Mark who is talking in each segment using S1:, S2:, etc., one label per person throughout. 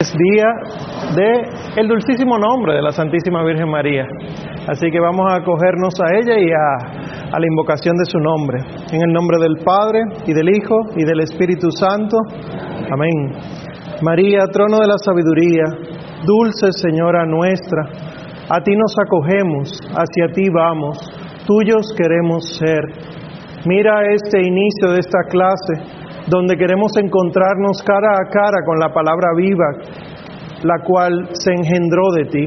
S1: Es día de el dulcísimo nombre de la Santísima Virgen María. Así que vamos a acogernos a ella y a, a, la invocación de su nombre. En el nombre del Padre y del Hijo y del Espíritu Santo. Amén. María, trono de la sabiduría, dulce Señora nuestra, a ti nos acogemos, hacia ti vamos, tuyos queremos ser. Mira este inicio de esta clase donde queremos encontrarnos cara a cara con la palabra viva, la cual se engendró de ti.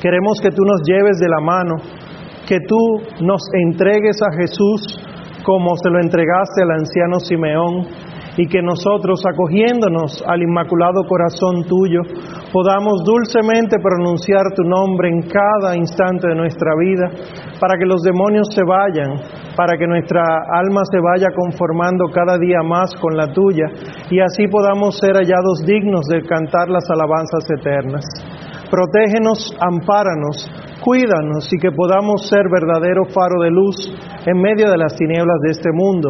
S1: Queremos que tú nos lleves de la mano, que tú nos entregues a Jesús como se lo entregaste al anciano Simeón y que nosotros, acogiéndonos al Inmaculado Corazón tuyo, podamos dulcemente pronunciar tu nombre en cada instante de nuestra vida, para que los demonios se vayan, para que nuestra alma se vaya conformando cada día más con la tuya, y así podamos ser hallados dignos de cantar las alabanzas eternas. Protégenos, ampáranos, cuídanos y que podamos ser verdadero faro de luz en medio de las tinieblas de este mundo.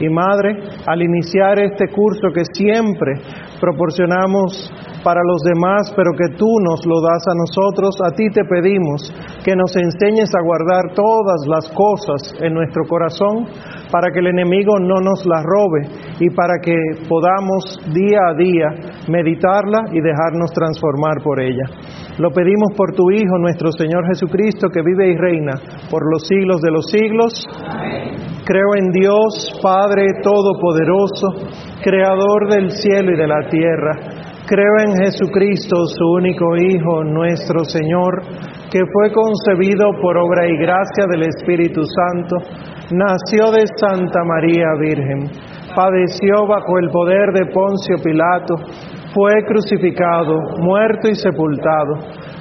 S1: Y Madre, al iniciar este curso que siempre proporcionamos para los demás, pero que tú nos lo das a nosotros, a ti te pedimos que nos enseñes a guardar todas las cosas en nuestro corazón para que el enemigo no nos las robe y para que podamos día a día meditarla y dejarnos transformar por ella. Lo pedimos por tu Hijo, nuestro Señor Jesucristo, que vive y reina por los siglos de los siglos. Creo en Dios, Padre Todopoderoso, Creador del cielo y de la tierra. Creo en Jesucristo, su único Hijo, nuestro Señor, que fue concebido por obra y gracia del Espíritu Santo, nació de Santa María Virgen, padeció bajo el poder de Poncio Pilato, fue crucificado, muerto y sepultado,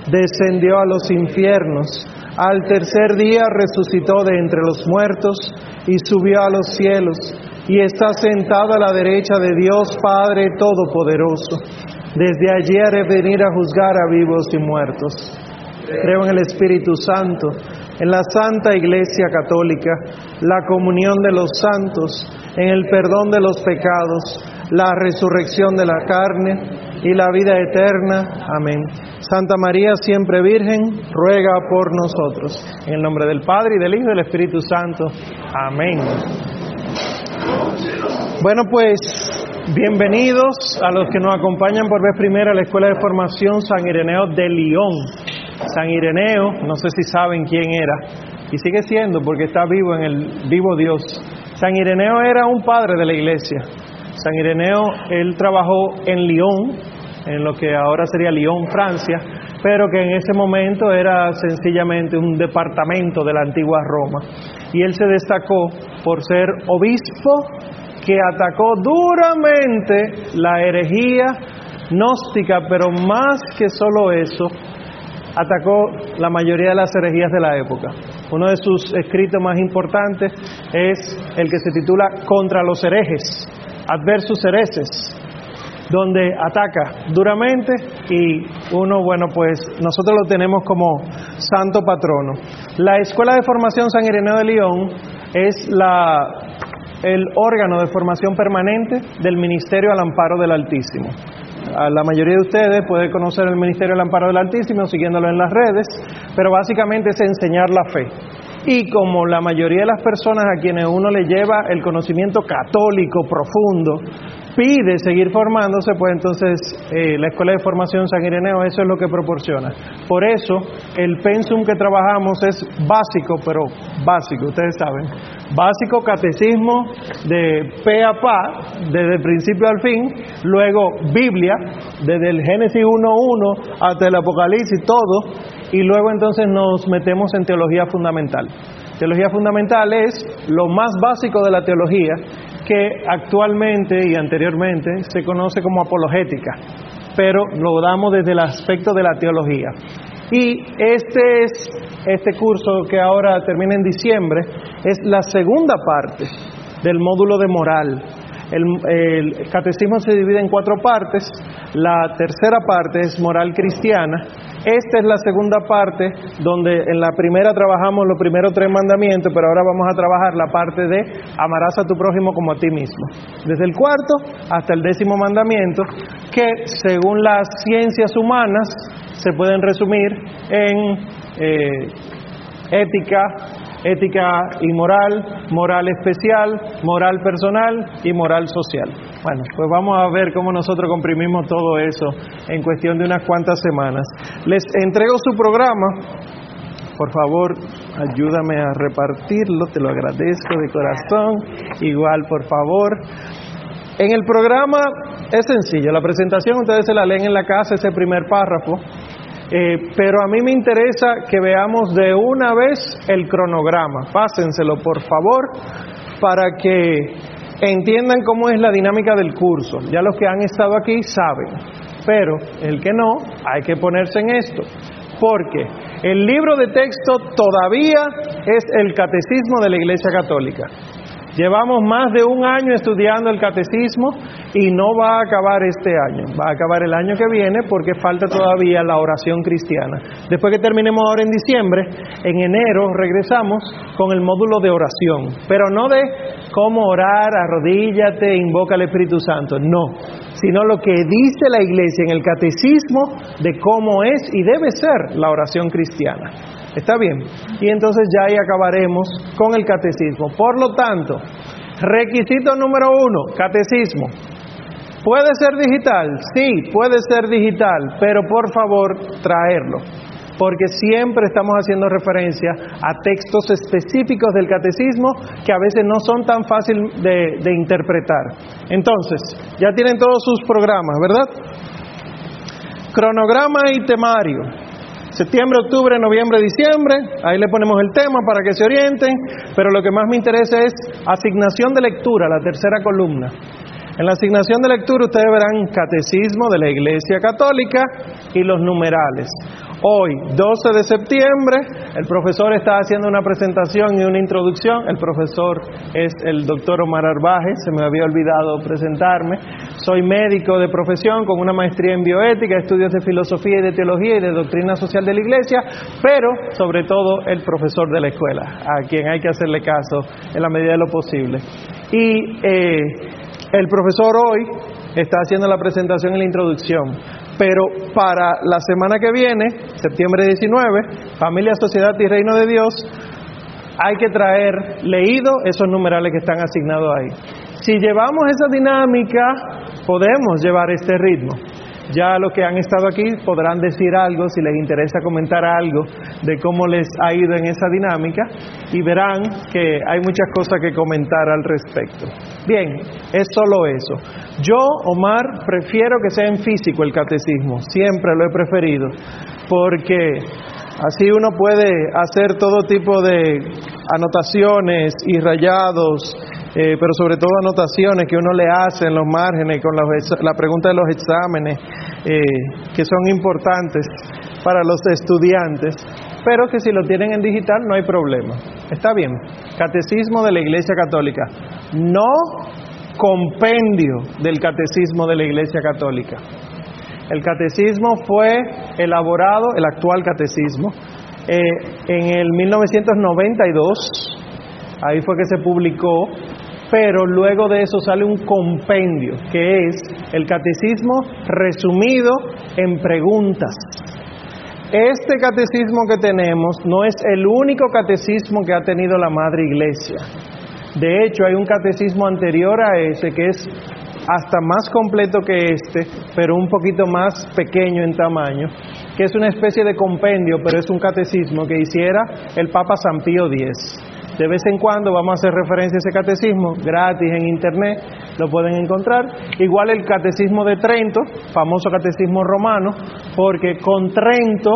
S1: descendió a los infiernos, al tercer día resucitó de entre los muertos y subió a los cielos y está sentado a la derecha de Dios Padre Todopoderoso. Desde allí haré venir a juzgar a vivos y muertos. Creo en el Espíritu Santo, en la Santa Iglesia Católica, la comunión de los santos, en el perdón de los pecados, la resurrección de la carne y la vida eterna. Amén. Santa María, siempre Virgen, ruega por nosotros. En el nombre del Padre y del Hijo y del Espíritu Santo. Amén. Bueno, pues bienvenidos a los que nos acompañan por vez primera a la Escuela de Formación San Ireneo de León. San Ireneo, no sé si saben quién era, y sigue siendo porque está vivo en el vivo Dios. San Ireneo era un padre de la iglesia. San Ireneo, él trabajó en Lyon, en lo que ahora sería Lyon, Francia, pero que en ese momento era sencillamente un departamento de la antigua Roma. Y él se destacó por ser obispo que atacó duramente la herejía gnóstica, pero más que solo eso, atacó la mayoría de las herejías de la época. Uno de sus escritos más importantes es el que se titula Contra los herejes, Adversus hereses, donde ataca duramente y uno, bueno, pues nosotros lo tenemos como santo patrono. La Escuela de Formación San Ireneo de León es la el órgano de formación permanente del Ministerio al Amparo del Altísimo. A la mayoría de ustedes puede conocer el Ministerio al Amparo del Altísimo siguiéndolo en las redes, pero básicamente es enseñar la fe. Y como la mayoría de las personas a quienes uno le lleva el conocimiento católico profundo, pide seguir formándose, pues entonces eh, la Escuela de Formación San Ireneo eso es lo que proporciona. Por eso el pensum que trabajamos es básico, pero básico, ustedes saben. Básico catecismo de pe a pa, desde el principio al fin, luego Biblia, desde el Génesis 1.1 hasta el Apocalipsis, todo, y luego entonces nos metemos en teología fundamental. Teología fundamental es lo más básico de la teología que actualmente y anteriormente se conoce como apologética, pero lo damos desde el aspecto de la teología. Y este es este curso que ahora termina en diciembre es la segunda parte del módulo de moral. El, catecismo se divide en cuatro partes. La tercera parte es moral cristiana. Esta es la segunda parte donde en la primera trabajamos los primeros tres mandamientos, pero ahora vamos a trabajar la parte de amarás a tu prójimo como a ti mismo. Desde el cuarto hasta el décimo mandamiento, que según las ciencias humanas se pueden resumir en eh, ética, ética y moral, moral especial, moral personal y moral social. Bueno, pues vamos a ver cómo nosotros comprimimos todo eso en cuestión de unas cuantas semanas. Les entrego su programa. Por favor, ayúdame a repartirlo, te lo agradezco de corazón. Igual, por favor. En el programa es sencillo, la presentación ustedes se la leen en la casa, ese primer párrafo. Eh, pero a mí me interesa que veamos de una vez el cronograma. Pásenselo, por favor, para que entiendan cómo es la dinámica del curso. Ya los que han estado aquí saben, pero el que no, hay que ponerse en esto. Porque el libro de texto todavía es el catecismo de la Iglesia Católica. Llevamos más de un año estudiando el catecismo y no va a acabar este año, va a acabar el año que viene porque falta todavía la oración cristiana. Después que terminemos ahora en diciembre, en enero regresamos con el módulo de oración, pero no de cómo orar, arrodíllate, invoca al Espíritu Santo, no, sino lo que dice la iglesia en el catecismo de cómo es y debe ser la oración cristiana. ¿Está bien? Y entonces ya ahí acabaremos con el catecismo. Por lo tanto, requisito número uno, catecismo. ¿Puede ser digital? Sí, puede ser digital, pero por favor traerlo, porque siempre estamos haciendo referencia a textos específicos del catecismo que a veces no son tan fáciles de, de interpretar. Entonces, ya tienen todos sus programas, ¿verdad? Cronograma y temario septiembre, octubre, noviembre, diciembre, ahí le ponemos el tema para que se orienten, pero lo que más me interesa es asignación de lectura, la tercera columna. En la asignación de lectura ustedes verán catecismo de la Iglesia Católica y los numerales. Hoy, 12 de septiembre, el profesor está haciendo una presentación y una introducción. El profesor es el doctor Omar Arbaje, se me había olvidado presentarme. Soy médico de profesión con una maestría en bioética, estudios de filosofía y de teología y de doctrina social de la iglesia, pero sobre todo el profesor de la escuela, a quien hay que hacerle caso en la medida de lo posible. Y eh, el profesor hoy está haciendo la presentación y la introducción. Pero para la semana que viene, septiembre 19, Familia, Sociedad y Reino de Dios, hay que traer leído esos numerales que están asignados ahí. Si llevamos esa dinámica, podemos llevar este ritmo. Ya los que han estado aquí podrán decir algo si les interesa comentar algo de cómo les ha ido en esa dinámica y verán que hay muchas cosas que comentar al respecto. Bien, es solo eso. Yo, Omar, prefiero que sea en físico el catecismo, siempre lo he preferido, porque así uno puede hacer todo tipo de anotaciones y rayados eh, pero sobre todo anotaciones que uno le hace en los márgenes con la pregunta de los exámenes, eh, que son importantes para los estudiantes, pero que si lo tienen en digital no hay problema. Está bien. Catecismo de la Iglesia Católica. No compendio del Catecismo de la Iglesia Católica. El catecismo fue elaborado, el actual catecismo, eh, en el 1992. Ahí fue que se publicó pero luego de eso sale un compendio, que es el catecismo resumido en preguntas. Este catecismo que tenemos no es el único catecismo que ha tenido la Madre Iglesia. De hecho, hay un catecismo anterior a ese que es hasta más completo que este, pero un poquito más pequeño en tamaño, que es una especie de compendio, pero es un catecismo que hiciera el Papa San Pío X. De vez en cuando vamos a hacer referencia a ese catecismo, gratis en internet, lo pueden encontrar. Igual el catecismo de Trento, famoso catecismo romano, porque con Trento,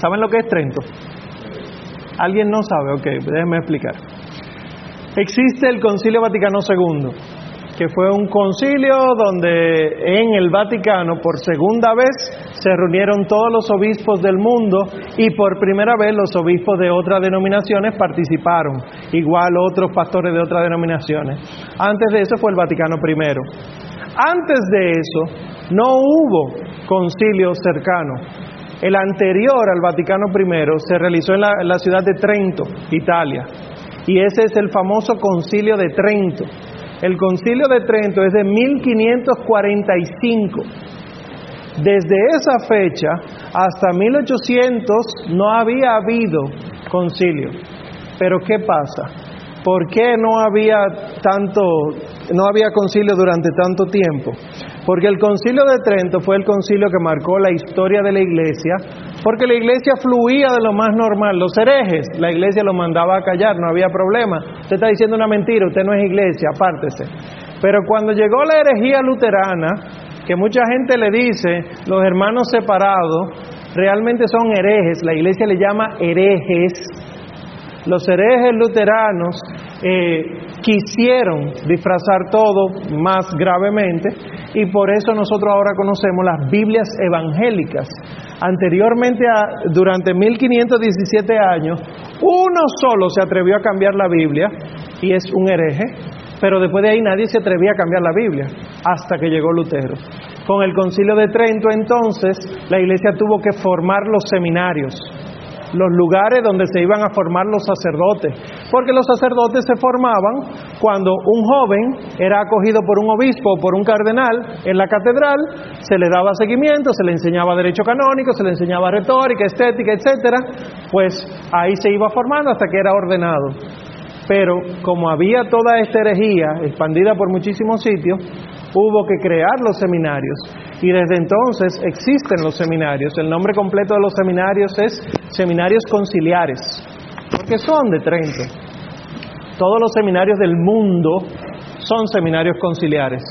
S1: ¿saben lo que es Trento? ¿Alguien no sabe? Ok, déjenme explicar. Existe el Concilio Vaticano II. que fue un concilio donde en el Vaticano por segunda vez se reunieron todos los obispos del mundo y por primera vez los obispos de otras denominaciones participaron, igual otros pastores de otras denominaciones. Antes de eso fue el Vaticano I. Antes de eso no hubo concilio cercano. El anterior al Vaticano I se realizó en la, en la ciudad de Trento, Italia, y ese es el famoso concilio de Trento. El concilio de Trento es de 1545. Desde esa fecha hasta 1800 no había habido concilio. Pero ¿qué pasa? ¿Por qué no había tanto no había concilio durante tanto tiempo? Porque el concilio de Trento fue el concilio que marcó la historia de la iglesia, porque la iglesia fluía de lo más normal. Los herejes, la iglesia los mandaba a callar, no había problema. Usted está diciendo una mentira, usted no es iglesia, apártese. Pero cuando llegó la herejía luterana, que mucha gente le dice, los hermanos separados, realmente son herejes, la iglesia le llama herejes. Los herejes luteranos eh, quisieron disfrazar todo más gravemente y por eso nosotros ahora conocemos las Biblias evangélicas. Anteriormente, durante 1517 años, uno solo se atrevió a cambiar la Biblia y es un hereje, pero después de ahí nadie se atrevía a cambiar la Biblia hasta que llegó Lutero. Con el concilio de Trento entonces la iglesia tuvo que formar los seminarios los lugares donde se iban a formar los sacerdotes, porque los sacerdotes se formaban cuando un joven era acogido por un obispo o por un cardenal en la catedral, se le daba seguimiento, se le enseñaba derecho canónico, se le enseñaba retórica, estética, etcétera, pues ahí se iba formando hasta que era ordenado. Pero como había toda esta herejía expandida por muchísimos sitios, hubo que crear los seminarios y desde entonces existen los seminarios. El nombre completo de los seminarios es Seminarios Conciliares, porque son de Trento. Todos los seminarios del mundo son seminarios conciliares,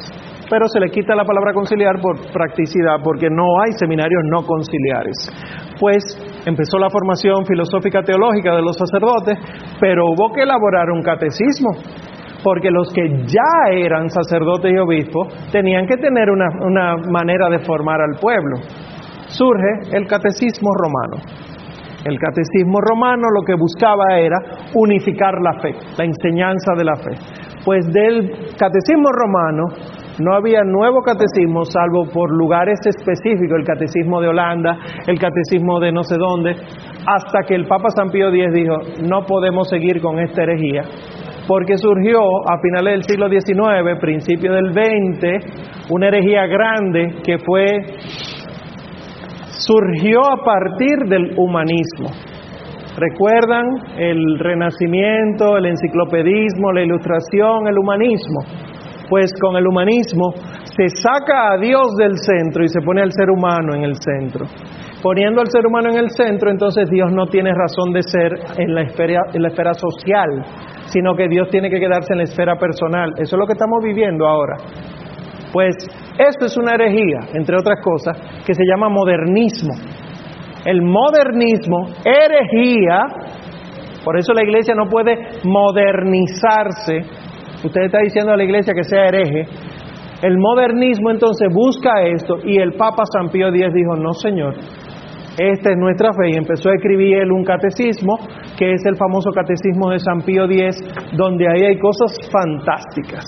S1: pero se le quita la palabra conciliar por practicidad, porque no hay seminarios no conciliares. Pues empezó la formación filosófica teológica de los sacerdotes, pero hubo que elaborar un catecismo porque los que ya eran sacerdotes y obispos tenían que tener una, manera de formar al pueblo. Surge el catecismo romano. El catecismo romano lo que buscaba era unificar la fe, la enseñanza de la fe. Pues del catecismo romano no había nuevo catecismo salvo por lugares específicos, el catecismo de Holanda, el catecismo de no sé dónde, hasta que el Papa San Pío X dijo, no podemos seguir con esta herejía, porque surgió a finales del siglo XIX, principio del XX, una herejía grande que fue surgió a partir del humanismo. ¿Recuerdan el renacimiento, el enciclopedismo, la ilustración, el humanismo? Pues con el humanismo se saca a Dios del centro y se pone al ser humano en el centro. Poniendo al ser humano en el centro, entonces Dios no tiene razón de ser en la esfera, en la esfera social, sino que Dios tiene que quedarse en la esfera personal. Eso es lo que estamos viviendo ahora. Pues esto es una herejía, entre otras cosas, que se llama modernismo. El modernismo, herejía, por eso la iglesia no puede modernizarse. Usted está diciendo a la iglesia que sea hereje. El modernismo entonces busca esto y el Papa San Pío X dijo, no señor, esta es nuestra fe y empezó a escribir él un catecismo, que es el famoso catecismo de San Pío X, donde ahí hay cosas fantásticas.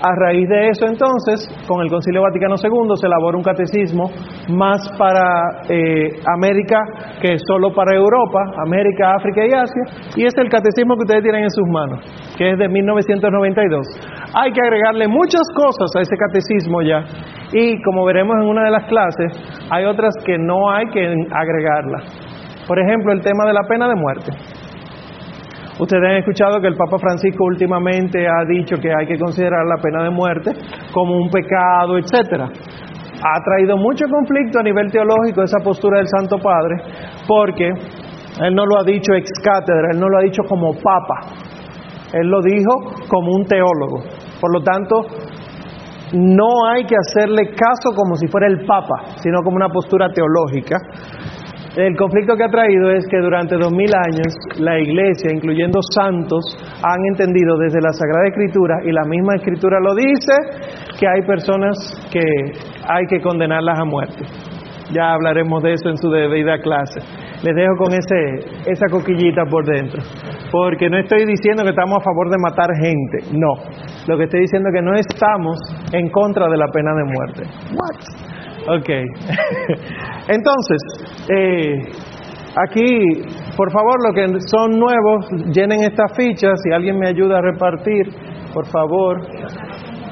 S1: A raíz de eso entonces, con el Concilio Vaticano II se elabora un catecismo más para eh, América que solo para Europa, América, África y Asia, y es el catecismo que ustedes tienen en sus manos, que es de 1992. Hay que agregarle muchas cosas a ese catecismo ya, y como veremos en una de las clases, hay otras que no hay que agregarla. Por ejemplo, el tema de la pena de muerte. Ustedes han escuchado que el Papa Francisco últimamente ha dicho que hay que considerar la pena de muerte como un pecado, etcétera. Ha traído mucho conflicto a nivel teológico esa postura del Santo Padre, porque él no lo ha dicho ex cátedra, él no lo ha dicho como papa, él lo dijo como un teólogo. Por lo tanto, no hay que hacerle caso como si fuera el papa, sino como una postura teológica. El conflicto que ha traído es que durante dos mil años la iglesia, incluyendo santos, han entendido desde la Sagrada Escritura, y la misma Escritura lo dice, que hay personas que hay que condenarlas a muerte. Ya hablaremos de eso en su debida clase. Les dejo con ese, esa coquillita por dentro. Porque no estoy diciendo que estamos a favor de matar gente, no. Lo que estoy diciendo es que no estamos en contra de la pena de muerte. What? Ok. Entonces, eh, aquí, por favor, los que son nuevos, llenen estas fichas. Si alguien me ayuda a repartir, por favor.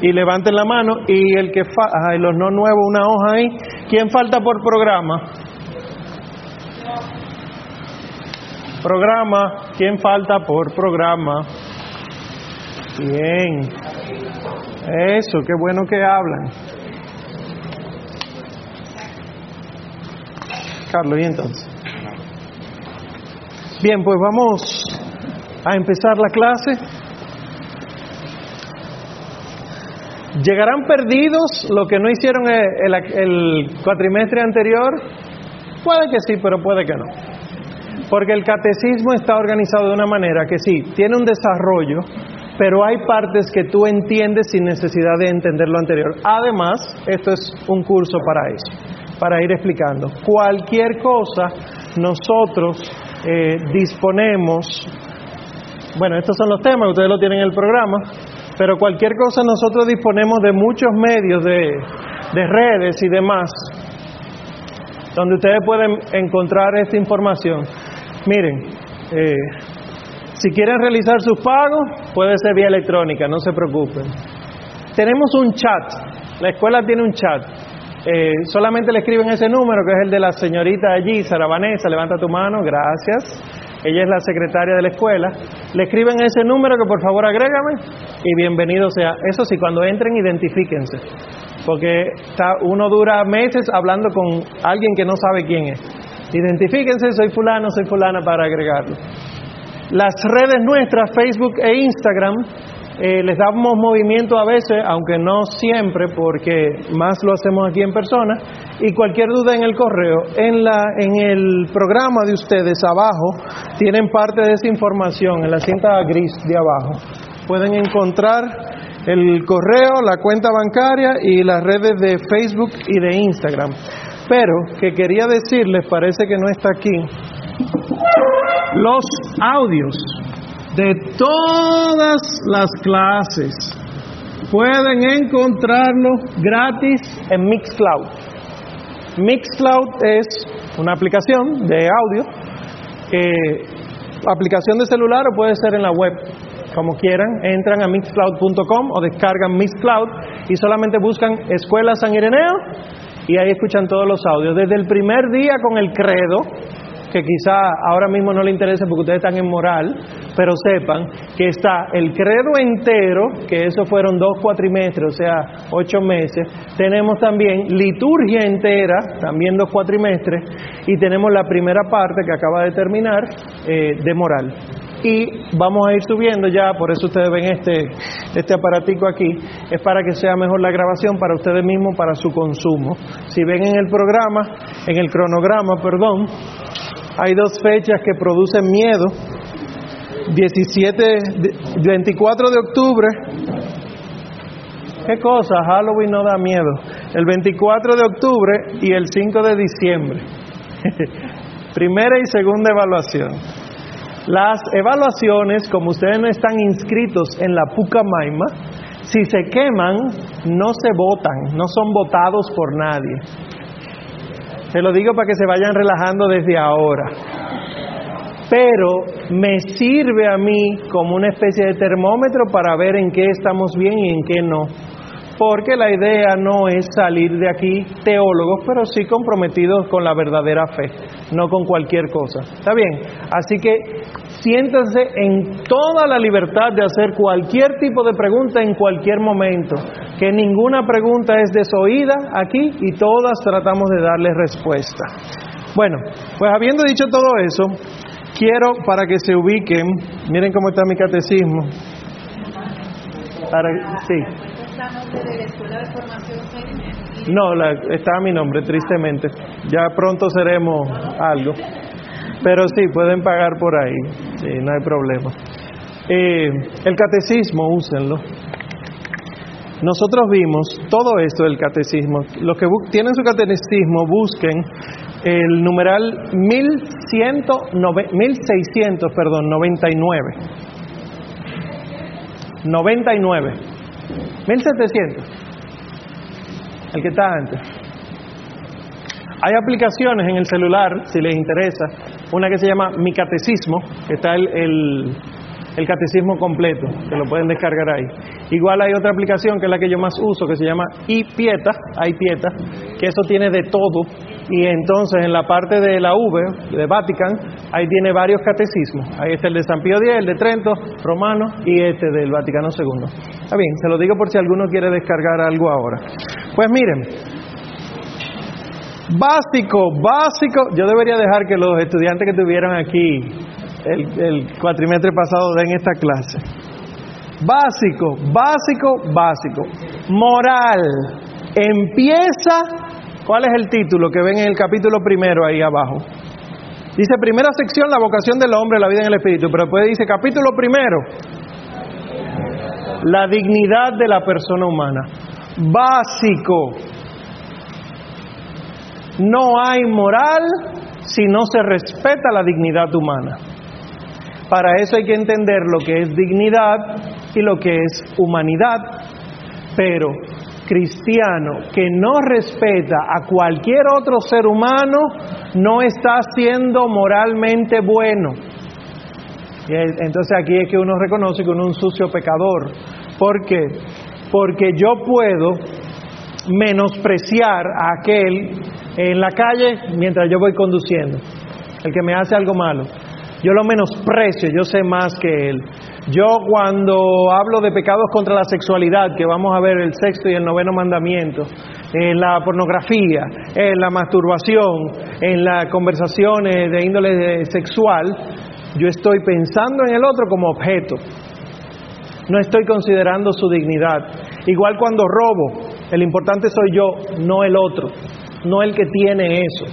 S1: Y levanten la mano. Y el que fa y los no nuevos, una hoja ahí. ¿Quién falta por programa? Programa. ¿Quién falta por programa? Bien. Eso, qué bueno que hablan. ¿Y entonces? Bien, pues vamos a empezar la clase. ¿Llegarán perdidos los que no hicieron el, el, cuatrimestre anterior? Puede que sí, pero puede que no. Porque el catecismo está organizado de una manera que sí, tiene un desarrollo, pero hay partes que tú entiendes sin necesidad de entender lo anterior. Además, esto es un curso para eso, para ir explicando. Cualquier cosa, nosotros eh, disponemos, bueno, estos son los temas, ustedes lo tienen en el programa, pero cualquier cosa nosotros disponemos de muchos medios de, de redes y demás, donde ustedes pueden encontrar esta información. Miren, eh, si quieren realizar sus pagos, puede ser vía electrónica, no se preocupen. Tenemos un chat, la escuela tiene un chat. Eh, solamente le escriben ese número, que es el de la señorita allí, Sara Vanessa, levanta tu mano, gracias. Ella es la secretaria de la escuela. Le escriben ese número que por favor agrégame y bienvenido sea. Eso sí, cuando entren, identifíquense. Porque uno dura meses hablando con alguien que no sabe quién es. Identifíquense, soy fulano, soy fulana para agregarlo. Las redes nuestras, Facebook e Instagram, eh, les damos movimiento a veces, aunque no siempre, porque más lo hacemos aquí en persona. Y cualquier duda en el correo, en, la, en el programa de ustedes abajo, tienen parte de esa información en la cinta gris de abajo. Pueden encontrar el correo, la cuenta bancaria y las redes de Facebook y de Instagram. Pero que quería decirles, parece que no está aquí, los audios de todas las clases pueden encontrarlo gratis en Mixcloud. Mixcloud es una aplicación de audio, aplicación de celular o puede ser en la web, como quieran. Entran a mixcloud.com o descargan Mixcloud y solamente buscan Escuela San Ireneo y ahí escuchan todos los audios. Desde el primer día con el credo, que quizá ahora mismo no le interese porque ustedes están en moral, pero sepan que está el credo entero, que eso fueron dos cuatrimestres, o sea, ocho meses. Tenemos también liturgia entera, también dos cuatrimestres, y tenemos la primera parte que acaba de terminar eh, de moral y vamos a ir subiendo ya, por eso ustedes ven este, este aparatico aquí, es para que sea mejor la grabación para ustedes mismos, para su consumo. Si ven en el programa, en el cronograma, perdón, hay dos fechas que producen miedo. 17, 24 de octubre. ¿Qué cosa? Halloween no da miedo. El 24 de octubre y el 5 de diciembre. Primera y segunda evaluación. Las evaluaciones, como ustedes no están inscritos en la Pucamaima, si se queman, no se votan, no son votados por nadie. Se lo digo para que se vayan relajando desde ahora. Pero me sirve a mí como una especie de termómetro para ver en qué estamos bien y en qué no. Porque la idea no es salir de aquí teólogos, pero sí comprometidos con la verdadera fe, no con cualquier cosa. ¿Está bien? Así que siéntanse en toda la libertad de hacer cualquier tipo de pregunta en cualquier momento, que ninguna pregunta es desoída aquí y todas tratamos de darle respuesta. Bueno, pues habiendo dicho todo eso, quiero para que se ubiquen, miren cómo está mi catecismo. Para, sí. No, la, está mi nombre, tristemente. Ya pronto seremos algo. Pero sí, pueden pagar por ahí. Sí, no hay problema. Eh, el catecismo, úsenlo. Nosotros vimos todo esto del catecismo. Los que tienen su catecismo, busquen el numeral 1600, perdón, 99. 99. 1700 el que está antes. Hay aplicaciones en el celular, si les interesa, una que se llama Mi Catecismo, que está el, el, catecismo completo, que lo pueden descargar ahí. Igual hay otra aplicación que es la que yo más uso, que se llama iPieta, iPieta, que eso tiene de todo. Y entonces en la parte de la V, de Vatican, ahí tiene varios catecismos. Ahí está el de San Pío X, el de Trento, Romano y este del Vaticano II. Está bien, se lo digo por si alguno quiere descargar algo ahora. Pues miren, básico, básico, yo debería dejar que los estudiantes que tuvieron aquí el, cuatrimestre pasado den esta clase. Básico, básico, básico. Moral. Empieza, ¿cuál es el título que ven en el capítulo primero ahí abajo? Dice primera sección, la vocación del hombre, la vida en el espíritu, pero después dice capítulo primero, la dignidad de la persona humana básico. No hay moral si no se respeta la dignidad humana. Para eso hay que entender lo que es dignidad y lo que es humanidad. Pero cristiano que no respeta a cualquier otro ser humano no está siendo moralmente bueno. entonces aquí es que uno reconoce que uno es un sucio pecador. ¿Por qué? porque yo puedo menospreciar a aquel en la calle mientras yo voy conduciendo, el que me hace algo malo. Yo lo menosprecio, yo sé más que él. Yo cuando hablo de pecados contra la sexualidad, que vamos a ver el sexto y el noveno mandamiento, en la pornografía, en la masturbación, en las conversaciones de índole sexual, yo estoy pensando en el otro como objeto no estoy considerando su dignidad. Igual cuando robo, el importante soy yo, no el otro, no el que tiene eso,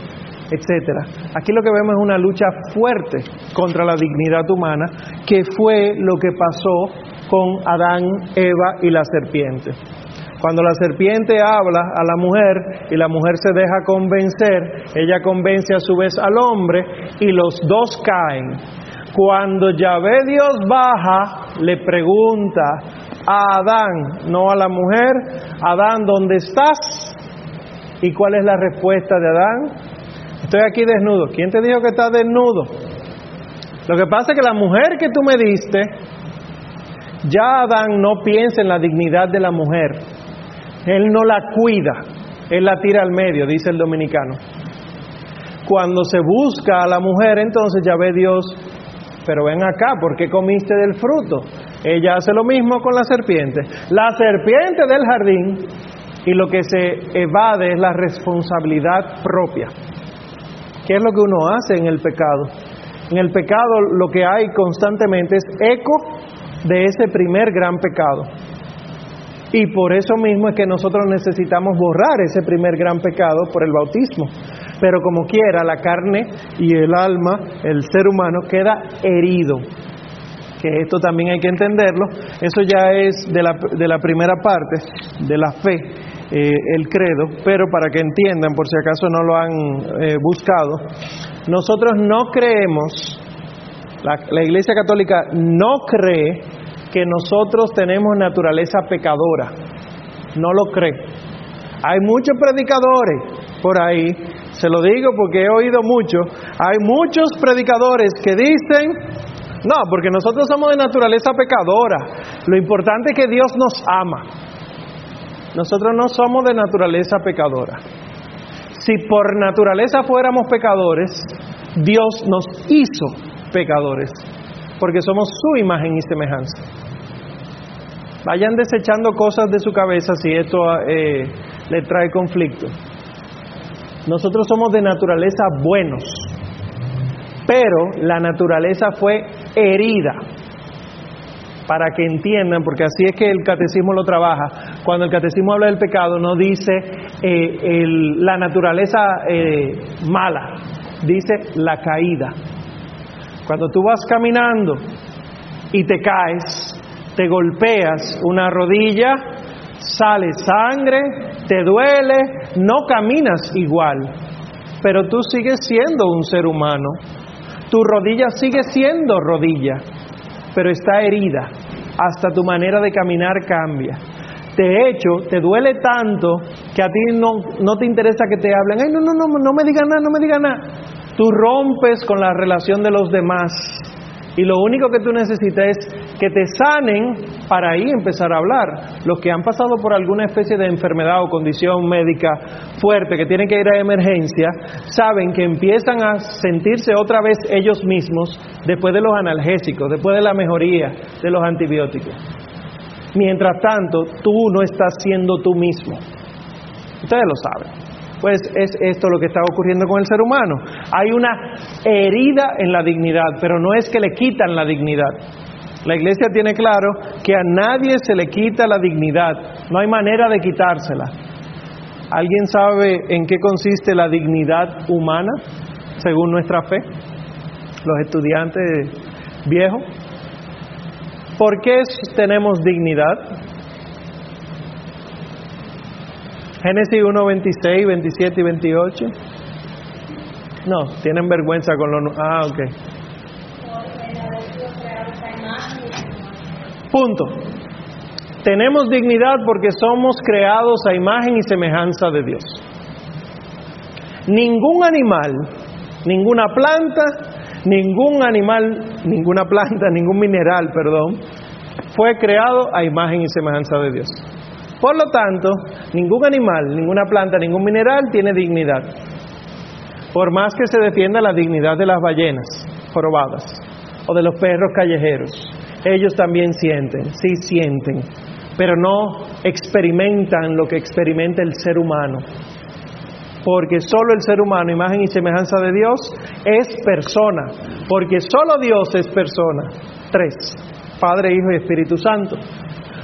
S1: etcétera. Aquí lo que vemos es una lucha fuerte contra la dignidad humana, que fue lo que pasó con Adán, Eva y la serpiente. Cuando la serpiente habla a la mujer y la mujer se deja convencer, ella convence a su vez al hombre y los dos caen. Cuando Yahvé Dios baja, le pregunta a Adán, no a la mujer, Adán, ¿dónde estás? ¿Y cuál es la respuesta de Adán? Estoy aquí desnudo. ¿Quién te dijo que estás desnudo? Lo que pasa es que la mujer que tú me diste, ya Adán no piensa en la dignidad de la mujer. Él no la cuida, él la tira al medio, dice el dominicano. Cuando se busca a la mujer, entonces ya ve Dios pero ven acá, ¿por qué comiste del fruto? Ella hace lo mismo con la serpiente. La serpiente del jardín y lo que se evade es la responsabilidad propia. ¿Qué es lo que uno hace en el pecado? En el pecado lo que hay constantemente es eco de ese primer gran pecado. Y por eso mismo es que nosotros necesitamos borrar ese primer gran pecado por el bautismo pero como quiera la carne y el alma, el ser humano, queda herido. Que esto también hay que entenderlo. Eso ya es de la, de la primera parte de la fe, eh, el credo, pero para que entiendan, por si acaso no lo han eh, buscado, nosotros no creemos, la, la Iglesia Católica no cree que nosotros tenemos naturaleza pecadora. No lo cree. Hay muchos predicadores por ahí se lo digo porque he oído mucho. Hay muchos predicadores que dicen, no, porque nosotros somos de naturaleza pecadora. Lo importante es que Dios nos ama. Nosotros no somos de naturaleza pecadora. Si por naturaleza fuéramos pecadores, Dios nos hizo pecadores, porque somos su imagen y semejanza. Vayan desechando cosas de su cabeza si esto eh, le trae conflicto. Nosotros somos de naturaleza buenos, pero la naturaleza fue herida. Para que entiendan, porque así es que el catecismo lo trabaja. Cuando el catecismo habla del pecado, no dice eh, la naturaleza eh, mala, dice la caída. Cuando tú vas caminando y te caes, te golpeas una rodilla, sale sangre, te duele, no caminas igual, pero tú sigues siendo un ser humano. Tu rodilla sigue siendo rodilla, pero está herida. Hasta tu manera de caminar cambia. De hecho, te duele tanto que a ti no, no te interesa que te hablen. Ay, no, no, no, no me digan nada, no me digan nada. Tú rompes con la relación de los demás y lo único que tú necesitas es que te sanen para ahí empezar a hablar. Los que han pasado por alguna especie de enfermedad o condición médica fuerte, que tienen que ir a emergencia, saben que empiezan a sentirse otra vez ellos mismos después de los analgésicos, después de la mejoría de los antibióticos. Mientras tanto, tú no estás siendo tú mismo. Ustedes lo saben pues es esto lo que está ocurriendo con el ser humano. Hay una herida en la dignidad, pero no es que le quitan la dignidad. La iglesia tiene claro que a nadie se le quita la dignidad, no hay manera de quitársela. ¿Alguien sabe en qué consiste la dignidad humana según nuestra fe? Los estudiantes viejos. ¿Por qué tenemos dignidad? Génesis 1, 26, 27 y 28. No, tienen vergüenza con lo... Ah, ok. Punto. Tenemos dignidad porque somos creados a imagen y semejanza de Dios. Ningún animal, ninguna planta, ningún animal, ninguna planta, ningún mineral, perdón, fue creado a imagen y semejanza de Dios. Por lo tanto, ningún animal, ninguna planta, ningún mineral tiene dignidad. Por más que se defienda la dignidad de las ballenas jorobadas o de los perros callejeros, ellos también sienten, sí sienten, pero no experimentan lo que experimenta el ser humano. Porque solo el ser humano, imagen y semejanza de Dios, es persona. Porque solo Dios es persona. Tres, Padre, Hijo y Espíritu Santo.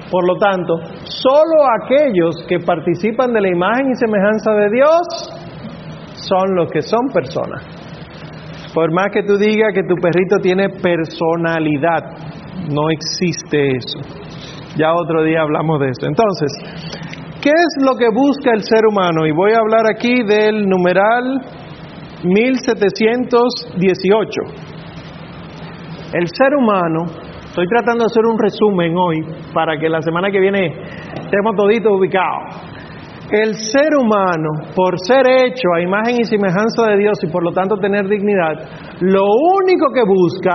S1: Por lo tanto, solo aquellos que participan de la imagen y semejanza de Dios son los que son personas. Por más que tú digas que tu perrito tiene personalidad, no existe eso. Ya otro día hablamos de eso. Entonces, ¿qué es lo que busca el ser humano? Y voy a hablar aquí del numeral 1718. El ser humano Estoy tratando de hacer un resumen hoy para que la semana que viene estemos toditos ubicados. El ser humano, por ser hecho a imagen y semejanza de Dios y por lo tanto tener dignidad, lo único que busca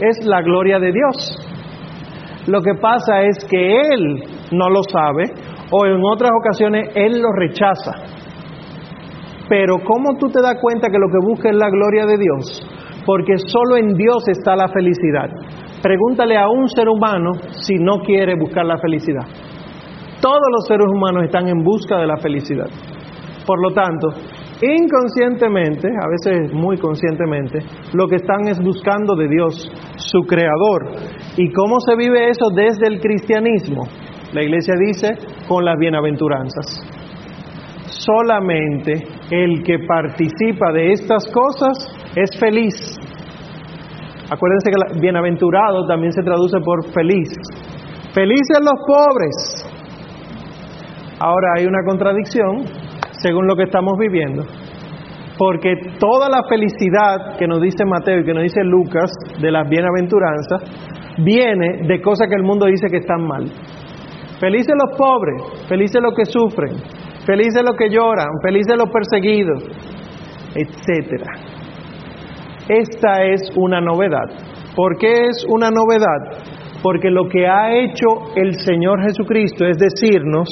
S1: es la gloria de Dios. Lo que pasa es que Él no lo sabe o en otras ocasiones Él lo rechaza. Pero ¿cómo tú te das cuenta que lo que busca es la gloria de Dios? Porque solo en Dios está la felicidad. Pregúntale a un ser humano si no quiere buscar la felicidad. Todos los seres humanos están en busca de la felicidad. Por lo tanto, inconscientemente, a veces muy conscientemente, lo que están es buscando de Dios, su creador. ¿Y cómo se vive eso desde el cristianismo? La iglesia dice con las bienaventuranzas. Solamente el que participa de estas cosas es feliz Acuérdense que bienaventurado también se traduce por feliz. Felices los pobres. Ahora hay una contradicción según lo que estamos viviendo. Porque toda la felicidad que nos dice Mateo y que nos dice Lucas de las bienaventuranzas viene de cosas que el mundo dice que están mal. Felices los pobres, felices los que sufren, felices los que lloran, felices los perseguidos, etcétera. Esta es una novedad. ¿Por qué es una novedad? Porque lo que ha hecho el Señor Jesucristo es decirnos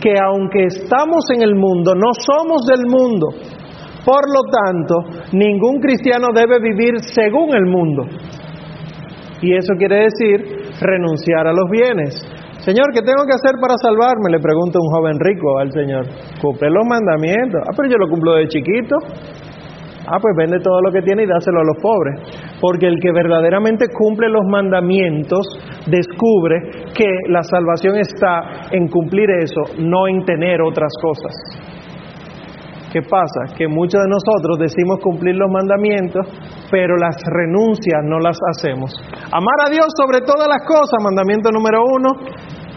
S1: que aunque estamos en el mundo, no somos del mundo. Por lo tanto, ningún cristiano debe vivir según el mundo. Y eso quiere decir renunciar a los bienes. Señor, ¿qué tengo que hacer para salvarme? Le pregunta un joven rico al Señor. Cumple los mandamientos. Ah, pero yo lo cumplo de chiquito. Ah, pues vende todo lo que tiene y dáselo a los pobres. Porque el que verdaderamente cumple los mandamientos descubre que la salvación está en cumplir eso, no en tener otras cosas. ¿Qué pasa? Que muchos de nosotros decimos cumplir los mandamientos, pero las renuncias no las hacemos. Amar a Dios sobre todas las cosas, mandamiento número uno.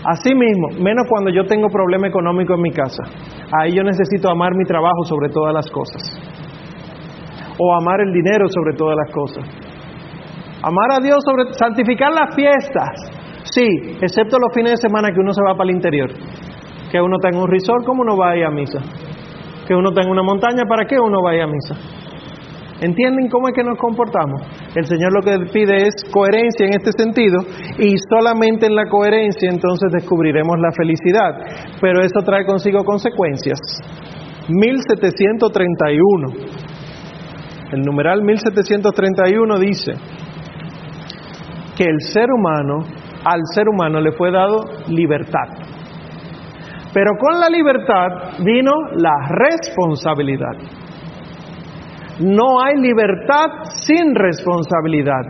S1: Así mismo, menos cuando yo tengo problema económico en mi casa. Ahí yo necesito amar mi trabajo sobre todas las cosas. O amar el dinero sobre todas las cosas. Amar a Dios sobre santificar las fiestas. Sí, excepto los fines de semana que uno se va para el interior. Que uno está en un resort, ¿cómo uno va a ir a misa? Que uno está en una montaña, ¿para qué uno va a ir a misa? ¿Entienden cómo es que nos comportamos? El Señor lo que pide es coherencia en este sentido y solamente en la coherencia entonces descubriremos la felicidad. Pero eso trae consigo consecuencias. 1731. El numeral 1731 dice que el ser humano, al ser humano le fue dado libertad. Pero con la libertad vino la responsabilidad. No hay libertad sin responsabilidad.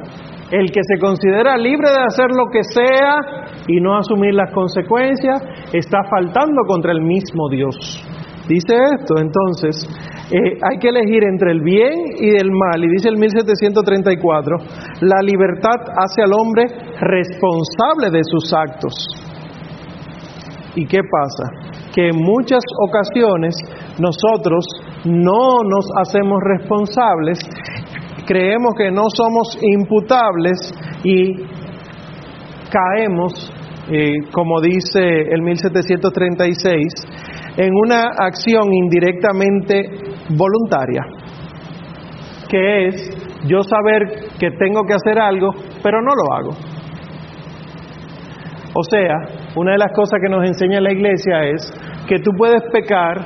S1: El que se considera libre de hacer lo que sea y no asumir las consecuencias está faltando contra el mismo Dios. Dice esto, entonces, eh, hay que elegir entre el bien y el mal. Y dice el 1734, la libertad hace al hombre responsable de sus actos. ¿Y qué pasa? Que en muchas ocasiones nosotros no nos hacemos responsables, creemos que no somos imputables y caemos, eh, como dice el 1736, en una acción indirectamente voluntaria, que es yo saber que tengo que hacer algo, pero no lo hago. O sea, una de las cosas que nos enseña la iglesia es que tú puedes pecar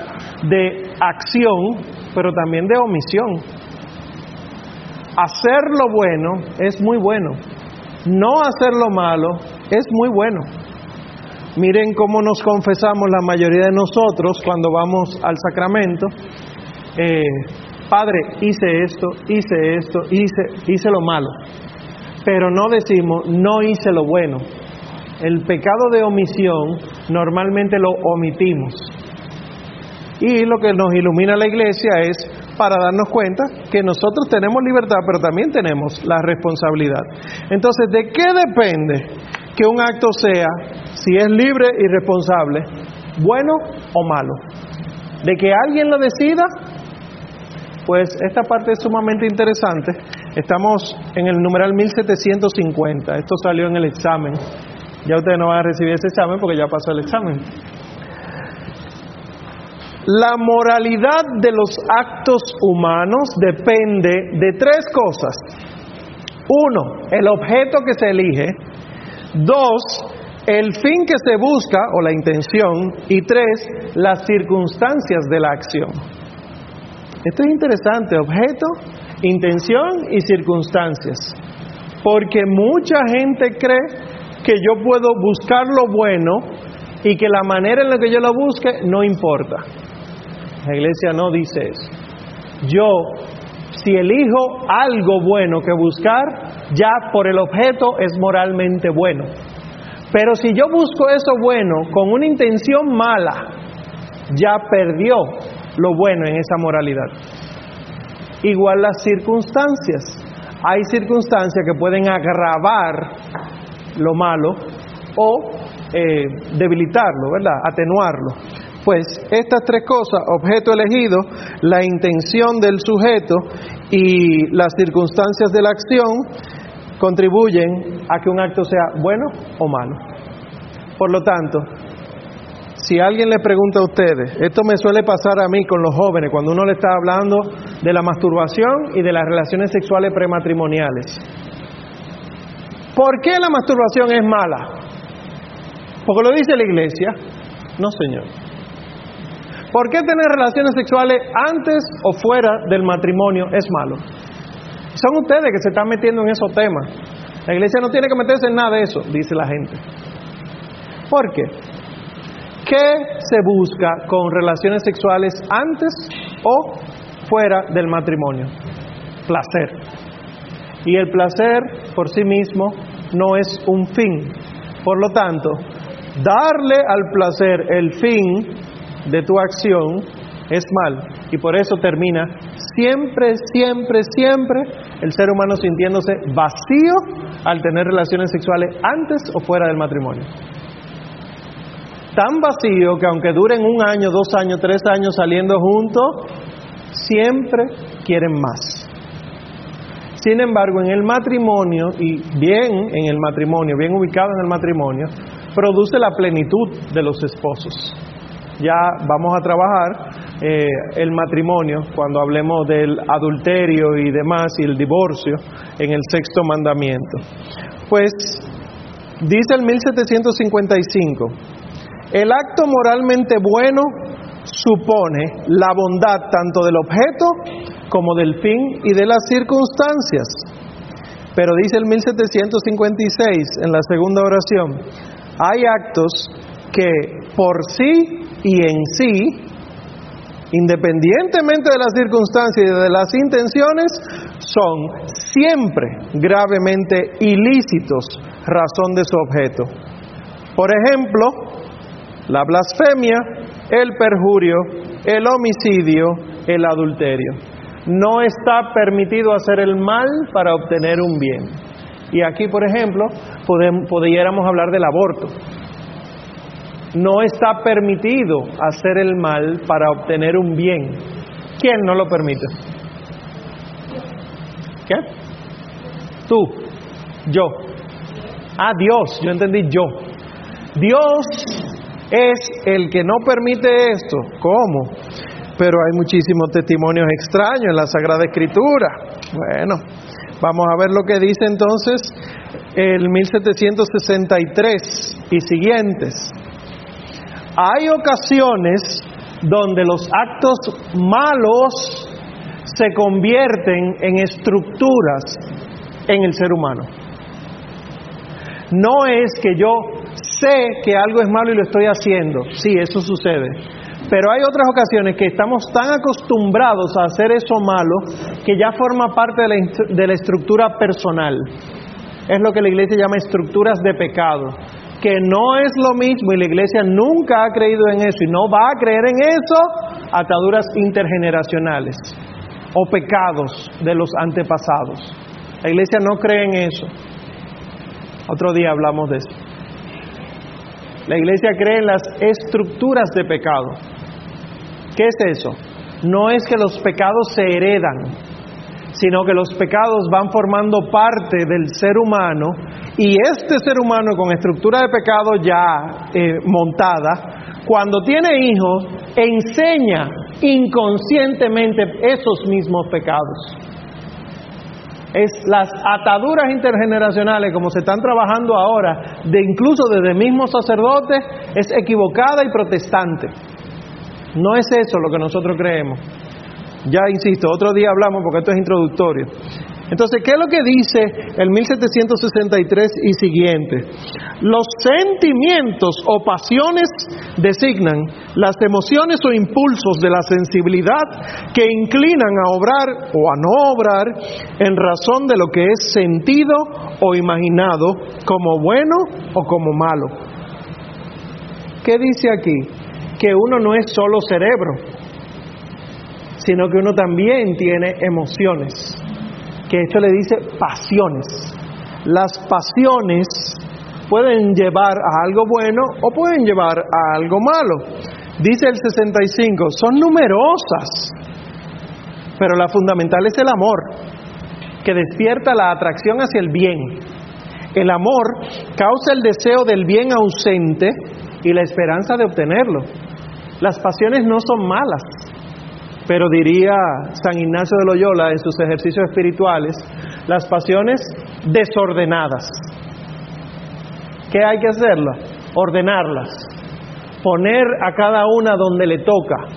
S1: de acción, pero también de omisión. Hacer lo bueno es muy bueno. No hacer lo malo es muy bueno. Miren cómo nos confesamos la mayoría de nosotros cuando vamos al sacramento. Eh, Padre, hice esto, hice esto, hice, hice lo malo. Pero no decimos, no hice lo bueno. El pecado de omisión normalmente lo omitimos. Y lo que nos ilumina la iglesia es para darnos cuenta que nosotros tenemos libertad, pero también tenemos la responsabilidad. Entonces, ¿de qué depende que un acto sea, si es libre y responsable, bueno o malo? ¿De que alguien lo decida? Pues esta parte es sumamente interesante. Estamos en el numeral 1750. Esto salió en el examen. Ya ustedes no van a recibir ese examen porque ya pasó el examen. La moralidad de los actos humanos depende de tres cosas. Uno, el objeto que se elige. Dos, el fin que se busca o la intención. Y tres, las circunstancias de la acción. Esto es interesante, objeto, intención y circunstancias. Porque mucha gente cree que yo puedo buscar lo bueno y que la manera en la que yo lo busque no importa. La iglesia no dice eso. Yo, si elijo algo bueno que buscar, ya por el objeto es moralmente bueno. Pero si yo busco eso bueno con una intención mala, ya perdió lo bueno en esa moralidad. Igual las circunstancias. Hay circunstancias que pueden agravar lo malo o eh, debilitarlo, ¿verdad? Atenuarlo. Pues estas tres cosas, objeto elegido, la intención del sujeto y las circunstancias de la acción, contribuyen a que un acto sea bueno o malo. Por lo tanto, si alguien le pregunta a ustedes, esto me suele pasar a mí con los jóvenes, cuando uno le está hablando de la masturbación y de las relaciones sexuales prematrimoniales. ¿Por qué la masturbación es mala? Porque lo dice la iglesia. No, Señor. ¿Por qué tener relaciones sexuales antes o fuera del matrimonio es malo? Son ustedes que se están metiendo en esos temas. La iglesia no tiene que meterse en nada de eso, dice la gente. ¿Por qué? ¿Qué se busca con relaciones sexuales antes o fuera del matrimonio. Placer. Y el placer por sí mismo no es un fin. Por lo tanto, darle al placer el fin de tu acción es mal. Y por eso termina siempre, siempre, siempre el ser humano sintiéndose vacío al tener relaciones sexuales antes o fuera del matrimonio. Tan vacío que aunque duren un año, dos años, tres años saliendo juntos, siempre quieren más. Sin embargo, en el matrimonio, y bien en el matrimonio, bien ubicado en el matrimonio, produce la plenitud de los esposos. Ya vamos a trabajar eh, el matrimonio cuando hablemos del adulterio y demás y el divorcio en el sexto mandamiento. Pues dice el 1755, el acto moralmente bueno supone la bondad tanto del objeto como del fin y de las circunstancias. Pero dice el 1756 en la segunda oración, hay actos que por sí y en sí, independientemente de las circunstancias y de las intenciones, son siempre gravemente ilícitos, razón de su objeto. Por ejemplo, la blasfemia, el perjurio, el homicidio, el adulterio no está permitido hacer el mal para obtener un bien. Y aquí, por ejemplo, pudiéramos hablar del aborto. No está permitido hacer el mal para obtener un bien. ¿Quién no lo permite? ¿Qué? Tú, yo. Ah, Dios, yo entendí yo. Dios es el que no permite esto. ¿Cómo? pero hay muchísimos testimonios extraños en la Sagrada Escritura. Bueno, vamos a ver lo que dice entonces el 1763 y siguientes. Hay ocasiones donde los actos malos se convierten en estructuras en el ser humano. No es que yo sé que algo es malo y lo estoy haciendo. Sí, eso sucede. Pero hay otras ocasiones que estamos tan acostumbrados a hacer eso malo que ya forma parte de la, de la estructura personal. Es lo que la iglesia llama estructuras de pecado, que no es lo mismo y la iglesia nunca ha creído en eso y no va a creer en eso, ataduras intergeneracionales o pecados de los antepasados. La iglesia no cree en eso. Otro día hablamos de eso. La iglesia cree en las estructuras de pecado. ¿Qué es eso? No es que los pecados se heredan, sino que los pecados van formando parte del ser humano y este ser humano con estructura de pecado ya eh, montada, cuando tiene hijos, enseña inconscientemente esos mismos pecados. Es las ataduras intergeneracionales como se están trabajando ahora, de incluso desde mismos sacerdotes, es equivocada y protestante. No es eso lo que nosotros creemos. Ya insisto, otro día hablamos porque esto es introductorio. Entonces, ¿qué es lo que dice el 1763 y siguiente? Los sentimientos o pasiones designan las emociones o impulsos de la sensibilidad que inclinan a obrar o a no obrar en razón de lo que es sentido o imaginado como bueno o como malo. ¿Qué dice aquí? que uno no es solo cerebro, sino que uno también tiene emociones, que esto le dice pasiones. Las pasiones pueden llevar a algo bueno o pueden llevar a algo malo. Dice el 65, son numerosas, pero la fundamental es el amor, que despierta la atracción hacia el bien. El amor causa el deseo del bien ausente y la esperanza de obtenerlo. Las pasiones no son malas, pero diría San Ignacio de Loyola en sus ejercicios espirituales, las pasiones desordenadas. ¿Qué hay que hacerlo? Ordenarlas, poner a cada una donde le toca.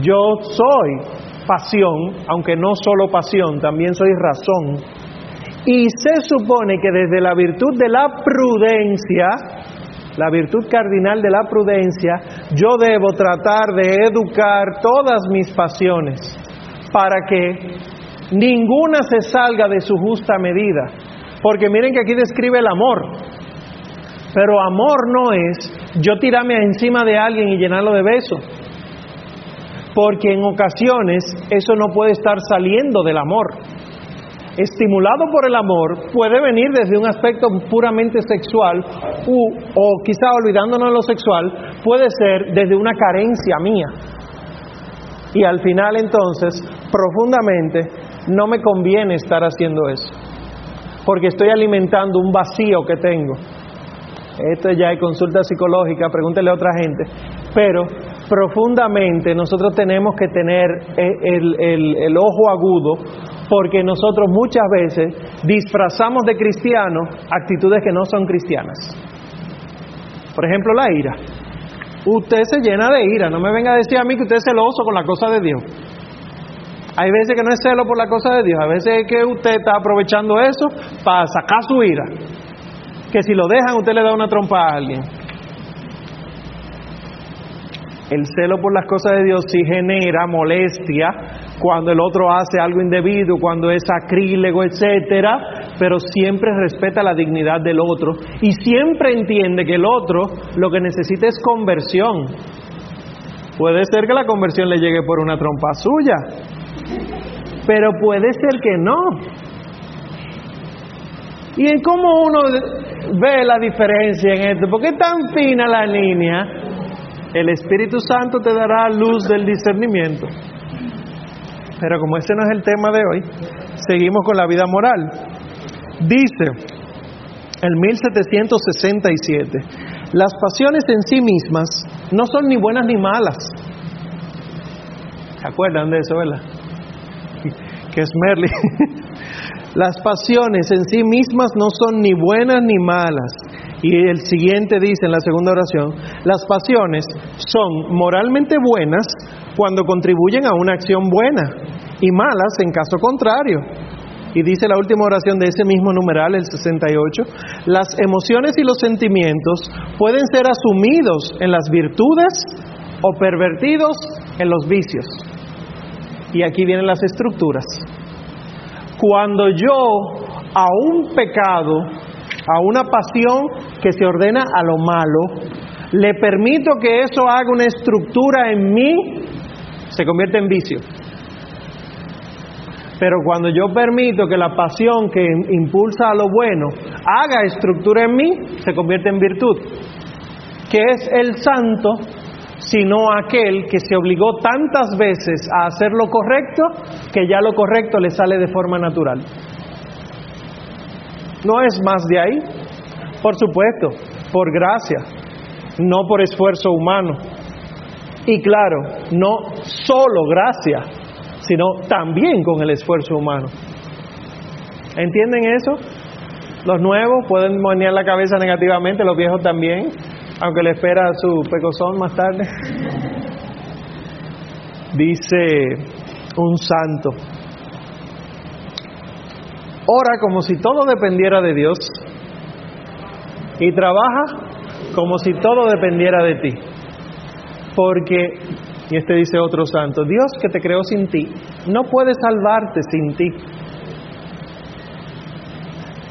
S1: Yo soy pasión, aunque no solo pasión, también soy razón. Y se supone que desde la virtud de la prudencia, la virtud cardinal de la prudencia, yo debo tratar de educar todas mis pasiones para que ninguna se salga de su justa medida. Porque miren que aquí describe el amor. Pero amor no es yo tirarme encima de alguien y llenarlo de besos. Porque en ocasiones eso no puede estar saliendo del amor. Estimulado por el amor puede venir desde un aspecto puramente sexual o quizá olvidándonos de lo sexual, puede ser desde una carencia mía. Y al final entonces, profundamente, no me conviene estar haciendo eso, porque estoy alimentando un vacío que tengo. Esto ya hay consulta psicológica, pregúntele a otra gente, pero profundamente nosotros tenemos que tener el, el ojo agudo porque nosotros muchas veces disfrazamos de cristianos actitudes que no son cristianas. Por ejemplo, la ira. Usted se llena de ira, no me venga a decir a mí que usted es celoso con la cosa de Dios. Hay veces que no es celo por la cosa de Dios, a veces es que usted está aprovechando eso para sacar su ira. Que si lo dejan, usted le da una trompa a alguien. El celo por las cosas de Dios sí genera molestia cuando el otro hace algo indebido, cuando es sacrílego, etcétera, pero siempre respeta la dignidad del otro y siempre entiende que el otro lo que necesita es conversión. Puede ser que la conversión le llegue por una trompa suya, pero puede ser que no. ¿Y en cómo uno ve la diferencia en esto? ¿Por qué tan fina la línea? El Espíritu Santo te dará luz del discernimiento. Pero como ese no es el tema de hoy, seguimos con la vida moral. Dice el 1767, las pasiones en sí mismas no son ni buenas ni malas. ¿Se acuerdan de eso, verdad? que es Merly. Las pasiones en sí mismas no son ni buenas ni malas. Y el siguiente dice en la segunda oración, las pasiones son moralmente buenas cuando contribuyen a una acción buena y malas en caso contrario. Y dice la última oración de ese mismo numeral, el 68, las emociones y los sentimientos pueden ser asumidos en las virtudes o pervertidos en los vicios. Y aquí vienen las estructuras. Cuando yo a un pecado, a una pasión que se ordena a lo malo, le permito que eso haga una estructura en mí, se convierte en vicio. Pero cuando yo permito que la pasión que impulsa a lo bueno haga estructura en mí, se convierte en virtud. Que es el santo sino aquel que se obligó tantas veces a hacer lo correcto que ya lo correcto le sale de forma natural. No es más de ahí, por supuesto, por gracia, no por esfuerzo humano. Y claro, no solo gracia, sino también con el esfuerzo humano. ¿Entienden eso? Los nuevos pueden monear la cabeza negativamente, los viejos también aunque le espera su pecozón más tarde. Dice un santo, ora como si todo dependiera de Dios y trabaja como si todo dependiera de ti. Porque, y este dice otro santo, Dios que te creó sin ti, no puede salvarte sin ti.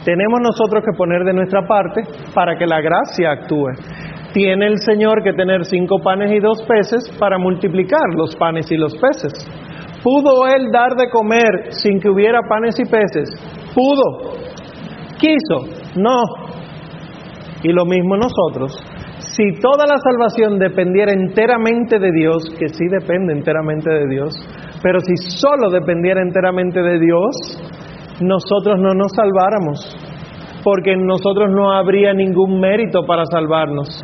S1: Tenemos nosotros que poner de nuestra parte para que la gracia actúe tiene el Señor que tener cinco panes y dos peces para multiplicar los panes y los peces. ¿Pudo Él dar de comer sin que hubiera panes y peces? Pudo. ¿Quiso? No. Y lo mismo nosotros. Si toda la salvación dependiera enteramente de Dios, que sí depende enteramente de Dios, pero si solo dependiera enteramente de Dios, nosotros no nos salváramos, porque en nosotros no habría ningún mérito para salvarnos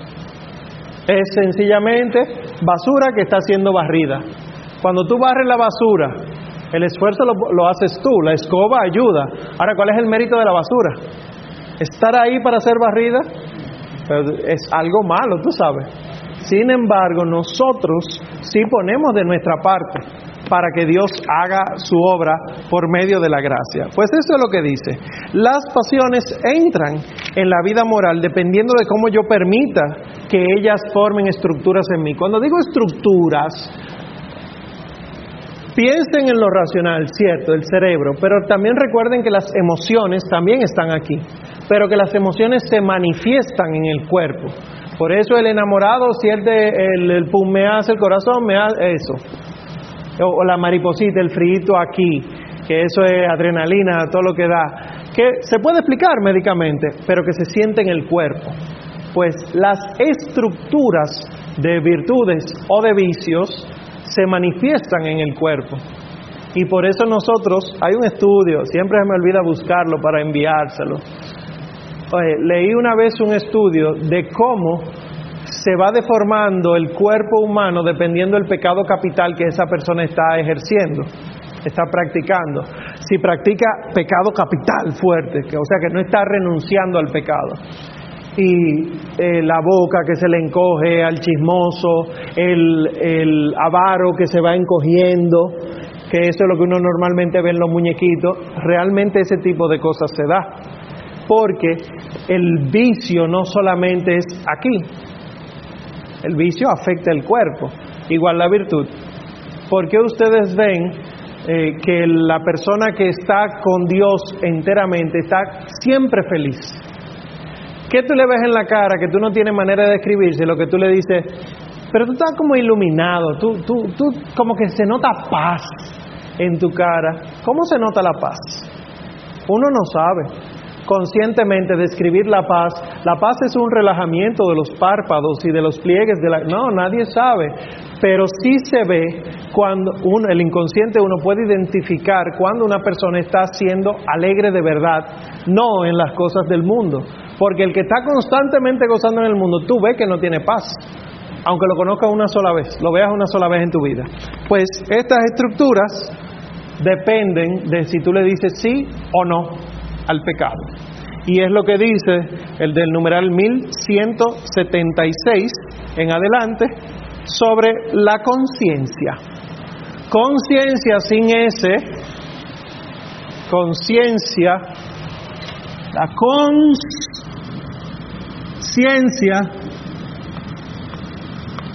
S1: es sencillamente basura que está siendo barrida. Cuando tú barres la basura, el esfuerzo lo, haces tú, la escoba ayuda. Ahora, ¿cuál es el mérito de la basura? Estar ahí para ser barrida es algo malo, tú sabes. Sin embargo, nosotros sí ponemos de nuestra parte para que Dios haga su obra por medio de la gracia. Pues eso es lo que dice. Las pasiones entran en la vida moral dependiendo de cómo yo permita que ellas formen estructuras en mí. Cuando digo estructuras, Piensen en lo racional, cierto, el cerebro, pero también recuerden que las emociones también están aquí, pero que las emociones se manifiestan en el cuerpo. Por eso el enamorado siente el, el pum, me hace el corazón, me hace eso. O, la mariposita, el frío aquí, que eso es adrenalina, todo lo que da. Que se puede explicar médicamente, pero que se siente en el cuerpo. Pues las estructuras de virtudes o de vicios se manifiestan en el cuerpo. Y por eso nosotros, hay un estudio, siempre se me olvida buscarlo para enviárselo. leí una vez un estudio de cómo se va deformando el cuerpo humano dependiendo del pecado capital que esa persona está ejerciendo, está practicando. Si practica pecado capital fuerte, que, o sea que no está renunciando al pecado y eh, la boca que se le encoge al chismoso, el, el avaro que se va encogiendo, que eso es lo que uno normalmente ve en los muñequitos, realmente ese tipo de cosas se da. Porque el vicio no solamente es aquí, el vicio afecta el cuerpo, igual la virtud. ¿Por qué ustedes ven eh, que la persona que está con Dios enteramente está siempre feliz? ¿Qué tú le ves en la cara que tú no tienes manera de describirse? Lo que tú le dices, pero tú estás como iluminado, tú, tú, tú como que se nota paz en tu cara. ¿Cómo se nota la paz? Uno no sabe conscientemente describir la paz. La paz es un relajamiento de los párpados y de los pliegues de la... No, nadie sabe, pero sí se ve cuando uno, el inconsciente uno puede identificar cuando una persona está siendo alegre de verdad, no en las cosas del mundo. Porque el que está constantemente gozando en el mundo, tú ves que no tiene paz, aunque lo conozcas una sola vez, lo veas una sola vez en tu vida. Pues estas estructuras dependen de si tú le dices sí o no al pecado. Y es lo que dice el del numeral 1176 en adelante sobre la conciencia. Conciencia sin ese, conciencia, la conciencia Ciencia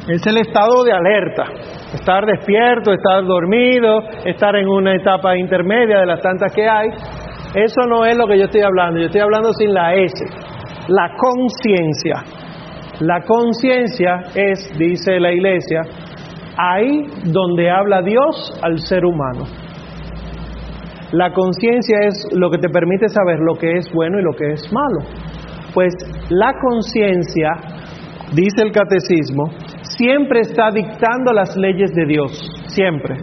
S1: es el estado de alerta, estar despierto, estar dormido, estar en una etapa intermedia de las tantas que hay. Eso no es lo que yo estoy hablando, yo estoy hablando sin la S, la conciencia. La conciencia es, dice la iglesia, ahí donde habla Dios al ser humano. La conciencia es lo que te permite saber lo que es bueno y lo que es malo. Pues la conciencia, dice el catecismo, siempre está dictando las leyes de Dios, siempre,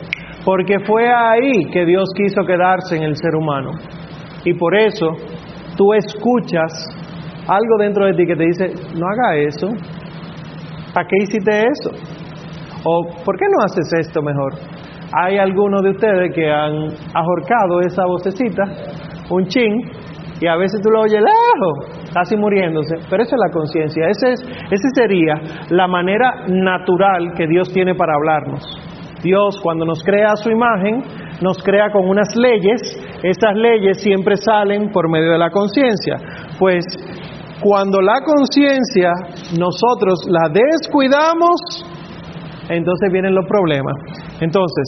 S1: porque fue ahí que Dios quiso quedarse en el ser humano. Y por eso tú escuchas algo dentro de ti que te dice, no haga eso, ¿para qué hiciste eso? O ¿por qué no haces esto mejor? Hay algunos de ustedes que han ahorcado esa vocecita, un chin, y a veces tú lo oyes lejos, casi muriéndose, pero esa es la conciencia, ese, es, ese sería la manera natural que Dios tiene para hablarnos. Dios cuando nos crea a su imagen, nos crea con unas leyes, esas leyes siempre salen por medio de la conciencia. Pues cuando la conciencia nosotros la descuidamos, entonces vienen los problemas. Entonces,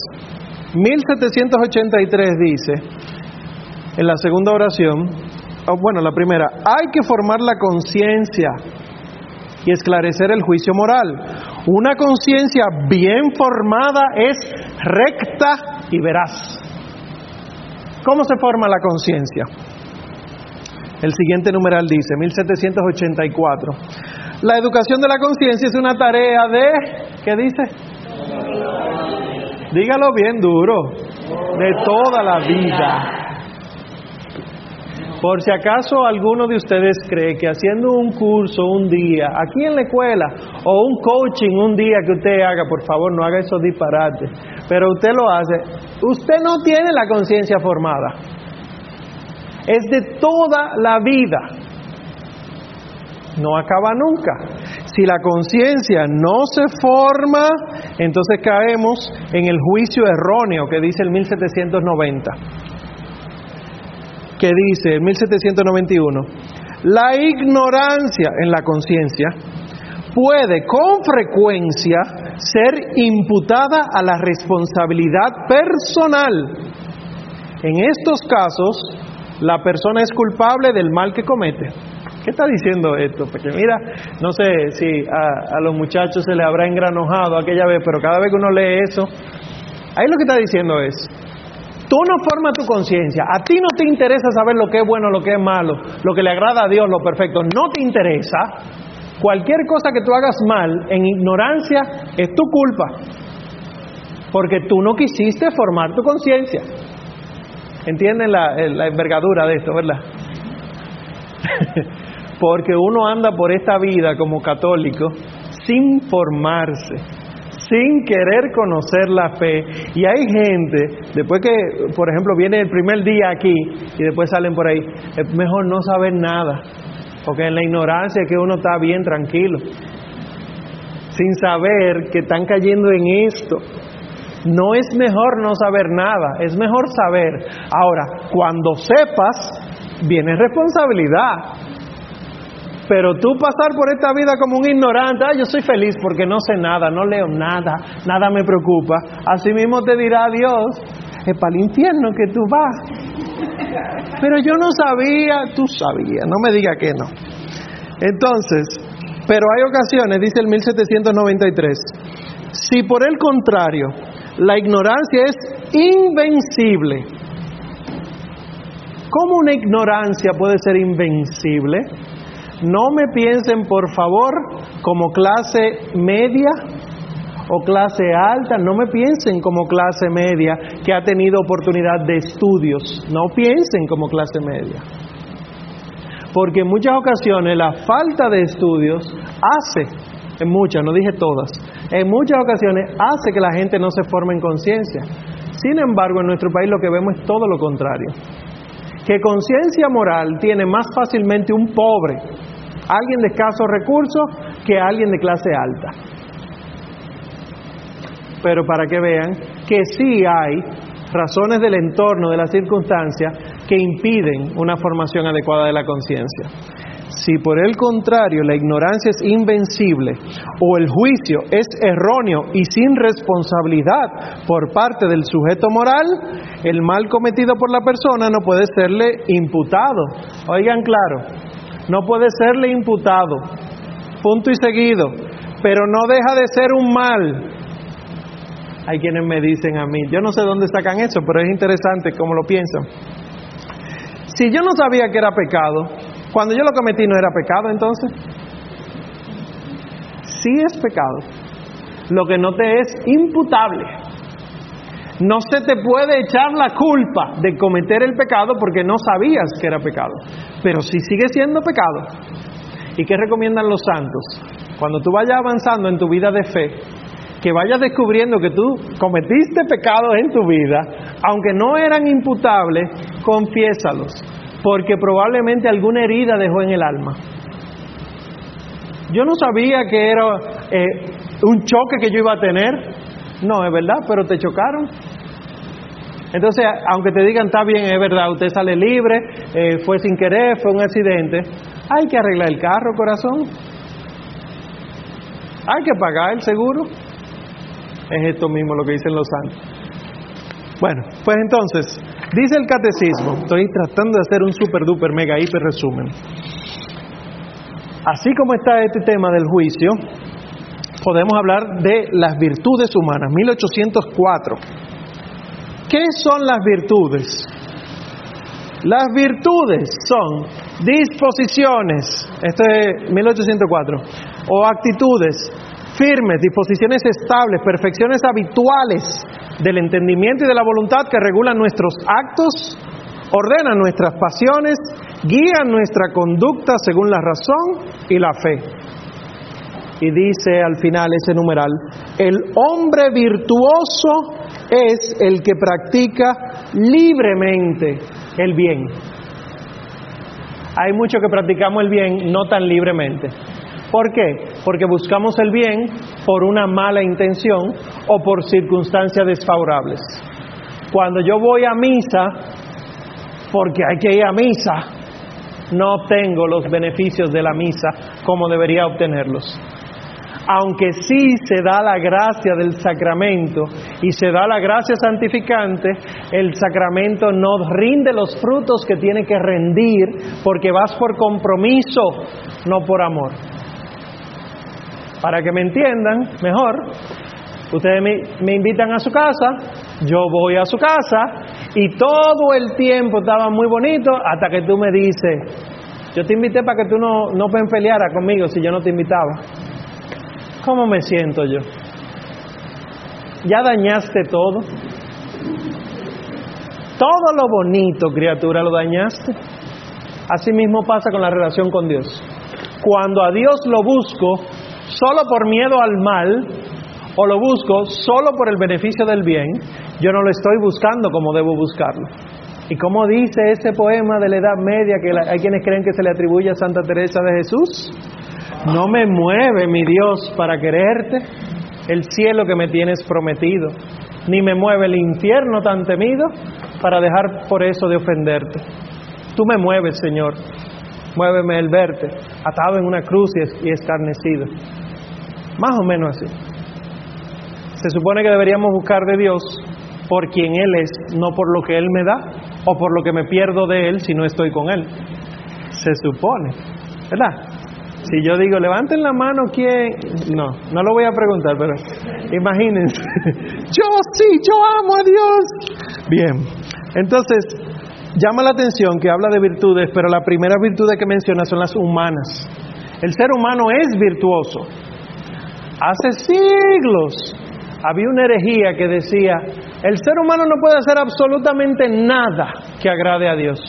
S1: 1783 dice, en la segunda oración, bueno, la primera, hay que formar la conciencia y esclarecer el juicio moral. Una conciencia bien formada es recta y veraz. ¿Cómo se forma la conciencia? El siguiente numeral dice, 1784. La educación de la conciencia es una tarea de, ¿qué dice? Dígalo bien duro, de toda la vida. Por si acaso alguno de ustedes cree que haciendo un curso un día, aquí en la escuela, o un coaching un día que usted haga, por favor no haga esos disparates, pero usted lo hace, usted no tiene la conciencia formada. Es de toda la vida. No acaba nunca. Si la conciencia no se forma, entonces caemos en el juicio erróneo que dice el 1790 dice en 1791, la ignorancia en la conciencia puede con frecuencia ser imputada a la responsabilidad personal. En estos casos, la persona es culpable del mal que comete. ¿Qué está diciendo esto? Porque mira, no sé si a, los muchachos se les habrá engranojado aquella vez, pero cada vez que uno lee eso, ahí lo que está diciendo es, tú no formas tu conciencia, a ti no te interesa saber lo que es bueno, lo que es malo, lo que le agrada a Dios, lo perfecto, no te interesa. Cualquier cosa que tú hagas mal en ignorancia es tu culpa, porque tú no quisiste formar tu conciencia. ¿Entienden la, la envergadura de esto, verdad? porque uno anda por esta vida como católico sin formarse, sin querer conocer la fe. Y hay gente, después que, por ejemplo, viene el primer día aquí y después salen por ahí, es mejor no saber nada, porque en la ignorancia es que uno está bien tranquilo, sin saber que están cayendo en esto. No es mejor no saber nada, es mejor saber. Ahora, cuando sepas, viene responsabilidad. Pero tú pasar por esta vida como un ignorante, yo soy feliz porque no sé nada, no leo nada, nada me preocupa. Así mismo te dirá Dios, es para el infierno que tú vas. Pero yo no sabía, tú sabías, no me diga que no. Entonces, pero hay ocasiones, dice el 1793, si por el contrario la ignorancia es invencible, ¿cómo una ignorancia puede ser invencible? No me piensen, por favor, como clase media o clase alta, no me piensen como clase media que ha tenido oportunidad de estudios, no piensen como clase media. Porque en muchas ocasiones la falta de estudios hace, en muchas, no dije todas, en muchas ocasiones hace que la gente no se forme en conciencia. Sin embargo, en nuestro país lo que vemos es todo lo contrario que conciencia moral tiene más fácilmente un pobre, alguien de escasos recursos, que alguien de clase alta. Pero para que vean que sí hay razones del entorno, de las circunstancias, que impiden una formación adecuada de la conciencia. Si por el contrario la ignorancia es invencible o el juicio es erróneo y sin responsabilidad por parte del sujeto moral, el mal cometido por la persona no puede serle imputado. Oigan claro, no puede serle imputado. Punto y seguido. Pero no deja de ser un mal. Hay quienes me dicen a mí, yo no sé dónde sacan eso, pero es interesante cómo lo piensan. Si yo no sabía que era pecado, cuando yo lo cometí no era pecado entonces. Sí es pecado. Lo que no te es imputable. No se te puede echar la culpa de cometer el pecado porque no sabías que era pecado. Pero si sigue siendo pecado. ¿Y qué recomiendan los santos? Cuando tú vayas avanzando en tu vida de fe, que vayas descubriendo que tú cometiste pecados en tu vida, aunque no eran imputables, confiésalos porque probablemente alguna herida dejó en el alma. Yo no sabía que era eh, un choque que yo iba a tener. No, es verdad, pero te chocaron. Entonces, aunque te digan, está bien, es verdad, usted sale libre, eh, fue sin querer, fue un accidente, hay que arreglar el carro, corazón. Hay que pagar el seguro. Es esto mismo lo que dicen los santos. Bueno, pues entonces, Dice el catecismo, estoy tratando de hacer un super duper mega hiper resumen. Así como está este tema del juicio, podemos hablar de las virtudes humanas. 1804. ¿Qué son las virtudes? Las virtudes son disposiciones, esto es 1804, o actitudes firmes, disposiciones estables, perfecciones habituales del entendimiento y de la voluntad que regulan nuestros actos, ordenan nuestras pasiones, guían nuestra conducta según la razón y la fe. Y dice al final ese numeral, el hombre virtuoso es el que practica libremente el bien. Hay muchos que practicamos el bien no tan libremente. ¿Por qué? Porque buscamos el bien por una mala intención o por circunstancias desfavorables. Cuando yo voy a misa, porque hay que ir a misa, no obtengo los beneficios de la misa como debería obtenerlos. aunque sí se da la gracia del sacramento y se da la gracia santificante, el sacramento no rinde los frutos que tiene que rendir porque vas por compromiso, no por amor. Para que me entiendan mejor, ustedes me, invitan a su casa, yo voy a su casa y todo el tiempo estaba muy bonito hasta que tú me dices, yo te invité para que tú no, no peleara conmigo si yo no te invitaba. ¿Cómo me siento yo? ¿Ya dañaste todo? Todo lo bonito, criatura, lo dañaste. Así mismo pasa con la relación con Dios. Cuando a Dios lo busco solo por miedo al mal, o lo busco solo por el beneficio del bien, yo no lo estoy buscando como debo buscarlo. Y como dice ese poema de la Edad Media que hay quienes creen que se le atribuye a Santa Teresa de Jesús, no me mueve mi Dios para quererte el cielo que me tienes prometido, ni me mueve el infierno tan temido para dejar por eso de ofenderte. Tú me mueves, Señor, muéveme el verte, atado en una cruz y escarnecido. Más o menos así. Se supone que deberíamos buscar de Dios por quien Él es, no por lo que Él me da o por lo que me pierdo de Él si no estoy con Él. Se supone, ¿verdad? Si yo digo, levanten la mano, ¿quién? No, no lo voy a preguntar, pero imagínense. yo sí, yo amo a Dios. Bien, entonces, llama la atención que habla de virtudes, pero la primera virtud que menciona son las humanas. El ser humano es virtuoso. Hace siglos había una herejía que decía, el ser humano no puede hacer absolutamente nada que agrade a Dios.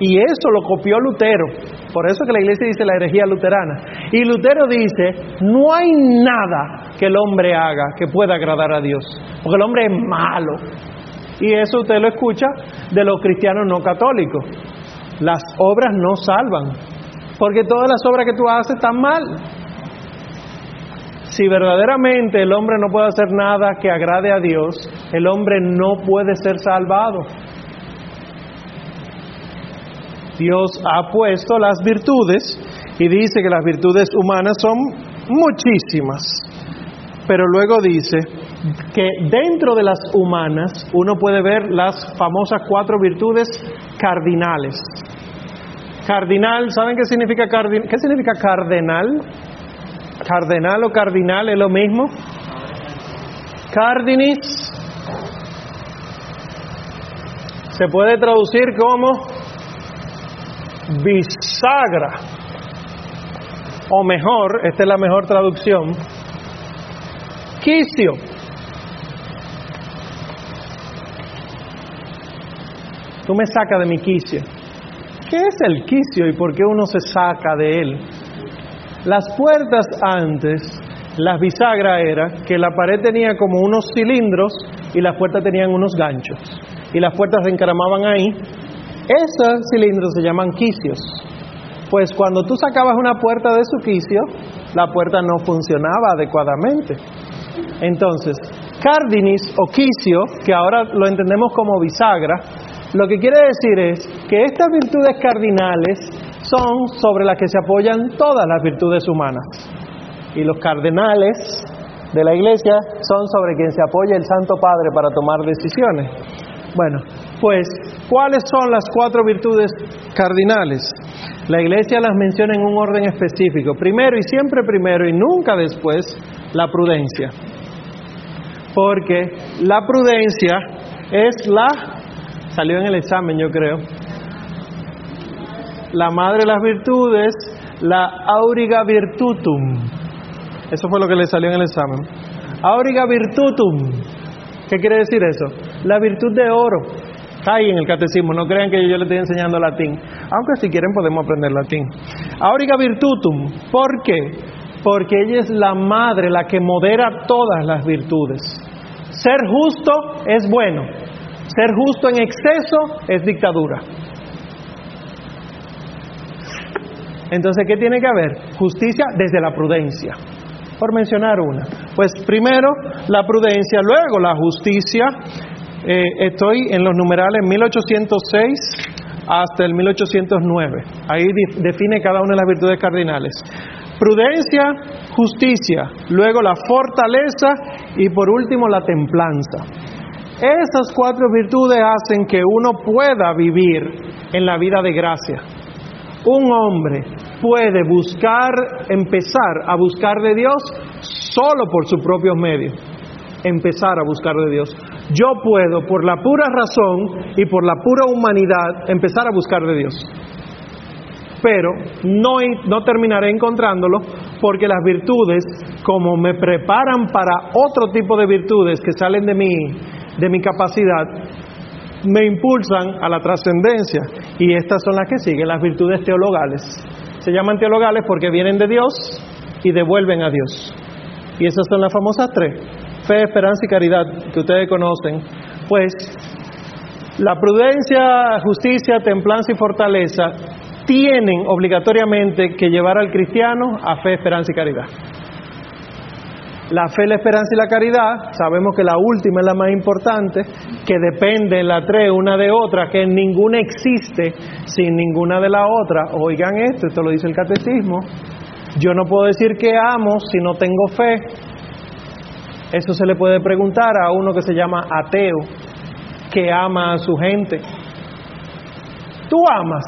S1: Y eso lo copió Lutero. Por eso que la iglesia dice la herejía luterana. Y Lutero dice, no hay nada que el hombre haga que pueda agradar a Dios, porque el hombre es malo. Y eso usted lo escucha de los cristianos no católicos. Las obras no salvan, porque todas las obras que tú haces están mal. Si verdaderamente el hombre no puede hacer nada que agrade a Dios, el hombre no puede ser salvado. Dios ha puesto las virtudes y dice que las virtudes humanas son muchísimas. Pero luego dice que dentro de las humanas uno puede ver las famosas cuatro virtudes cardinales. Cardinal, ¿saben qué significa cardinal? ¿Qué significa cardenal? Cardenal o cardinal es lo mismo. Cardinis se puede traducir como bisagra, o mejor, esta es la mejor traducción, quicio. Tú me sacas de mi quicio. ¿Qué es el quicio y por qué uno se saca de él? Las puertas antes, las bisagras era que la pared tenía como unos cilindros y las puertas tenían unos ganchos. Y las puertas se encaramaban ahí esos cilindros se llaman quicios. Pues cuando tú sacabas una puerta de su quicio, la puerta no funcionaba adecuadamente. Entonces, cardinis o quicio, que ahora lo entendemos como bisagra, lo que quiere decir es que estas virtudes cardinales son sobre las que se apoyan todas las virtudes humanas. Y los cardenales de la iglesia son sobre quien se apoya el Santo Padre para tomar decisiones. Bueno, pues, ¿cuáles son las cuatro virtudes cardinales? La iglesia las menciona en un orden específico. Primero y siempre primero y nunca después, la prudencia. Porque la prudencia es la, salió en el examen yo creo, la madre de las virtudes, la auriga virtutum. Eso fue lo que le salió en el examen. Auriga virtutum. ¿Qué quiere decir eso? La virtud de oro. Está ahí en el catecismo, no crean que yo le estoy enseñando latín, aunque si quieren podemos aprender latín. Auriga virtutum, ¿por qué? Porque ella es la madre, la que modera todas las virtudes. Ser justo es bueno, ser justo en exceso es dictadura. Entonces, ¿qué tiene que haber? Justicia desde la prudencia, por mencionar una. Pues primero la prudencia, luego la justicia, eh, estoy en los numerales 1806 hasta el 1809. Ahí define cada una de las virtudes cardinales. Prudencia, justicia, luego la fortaleza y por último la templanza. Esas cuatro virtudes hacen que uno pueda vivir en la vida de gracia. Un hombre puede buscar, empezar a buscar de Dios solo por sus propios medios. Empezar a buscar de Dios. Yo puedo, por la pura razón y por la pura humanidad, empezar a buscar de Dios. Pero no, no terminaré encontrándolo porque las virtudes, como me preparan para otro tipo de virtudes que salen de mí, de mi capacidad, me impulsan a la trascendencia. Y estas son las que siguen, las virtudes teologales. Se llaman teologales porque vienen de Dios y devuelven a Dios. Y esas son las famosas tres, fe, esperanza y caridad, que ustedes conocen. Pues la prudencia, justicia, templanza y fortaleza tienen obligatoriamente que llevar al cristiano a fe, esperanza y caridad. La fe, la esperanza y la caridad, sabemos que la última es la más importante, que depende la tres una de otra, que ninguna existe sin ninguna de la otra. Oigan esto, esto lo dice el catecismo. Yo no puedo decir que amo si no tengo fe. Eso se le puede preguntar a uno que se llama ateo, que ama a su gente. ¿Tú amas?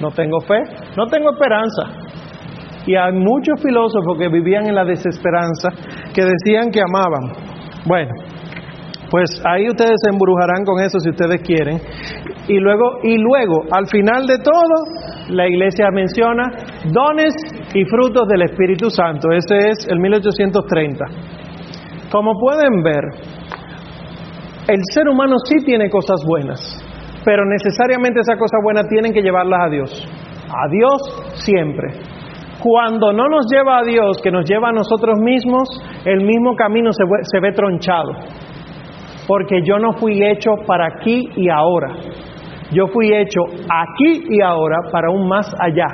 S1: No tengo fe, no tengo esperanza. Y hay muchos filósofos que vivían en la desesperanza que decían que amaban. Bueno, pues ahí ustedes se embrujarán con eso si ustedes quieren. Y luego, y luego, al final de todo, la iglesia menciona dones y frutos del Espíritu Santo. Ese es el 1830. Como pueden ver, el ser humano sí tiene cosas buenas, pero necesariamente esas cosas buenas tienen que llevarlas a Dios. A Dios siempre. Cuando no nos lleva a Dios, que nos lleva a nosotros mismos, el mismo camino se ve, tronchado. Porque yo no fui hecho para aquí y ahora. Yo fui hecho aquí y ahora para un más allá.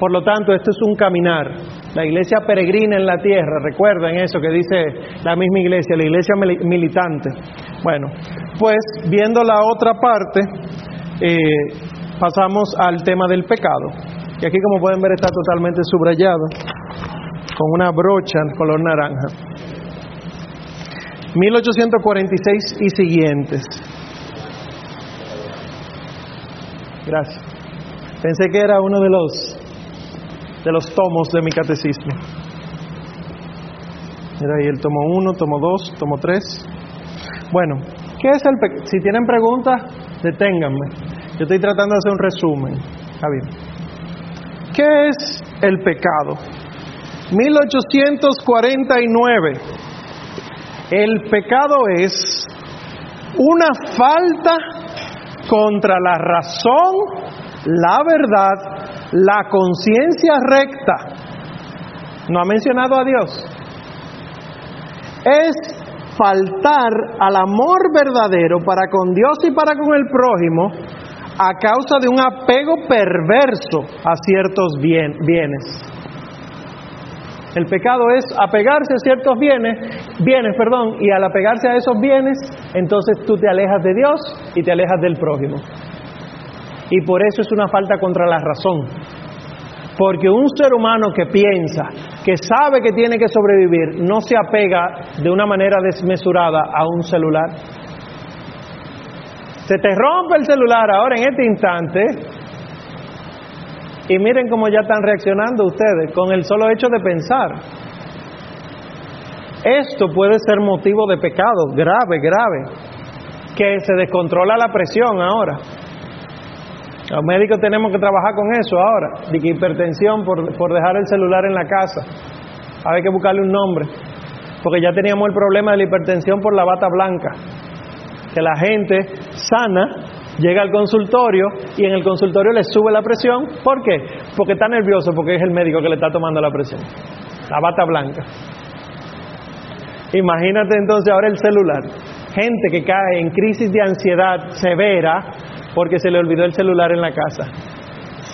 S1: Por lo tanto, esto es un caminar. La iglesia peregrina en la tierra, recuerden eso que dice la misma iglesia, la iglesia militante. Bueno, pues viendo la otra parte, eh, pasamos al tema del pecado. Y aquí como pueden ver está totalmente subrayado con una brocha color naranja. 1846 y siguientes. Gracias. Pensé que era uno de los de los tomos de mi catecismo. Mira ahí el tomo 1, tomo 2, tomo 3. Bueno, ¿qué es el? Si tienen preguntas, deténganme. Yo estoy tratando de hacer un resumen. Bien. ¿Qué es el pecado? 1849. El pecado es una falta contra la razón, la verdad, la conciencia recta. No ha mencionado a Dios. Es faltar al amor verdadero para con Dios y para con el prójimo a causa de un apego perverso a ciertos bienes. El pecado es apegarse a ciertos bienes, bienes, perdón, y al apegarse a esos bienes, entonces tú te alejas de Dios y te alejas del prójimo. Y por eso es una falta contra la razón. Porque un ser humano que piensa, que sabe que tiene que sobrevivir, no se apega de una manera desmesurada a un celular, se te rompe el celular ahora en este instante. Y miren cómo ya están reaccionando ustedes con el solo hecho de pensar. Esto puede ser motivo de pecado grave, grave, que se descontrola la presión ahora. Los médicos tenemos que trabajar con eso ahora, de hipertensión por, por dejar el celular en la casa. Hay que buscarle un nombre, porque ya teníamos el problema de la hipertensión por la bata blanca que la gente sana llega al consultorio y en el consultorio le sube la presión. ¿Por qué? Porque está nervioso, porque es el médico que le está tomando la presión. La bata blanca. Imagínate entonces ahora el celular. Gente que cae en crisis de ansiedad severa porque se le olvidó el celular en la casa.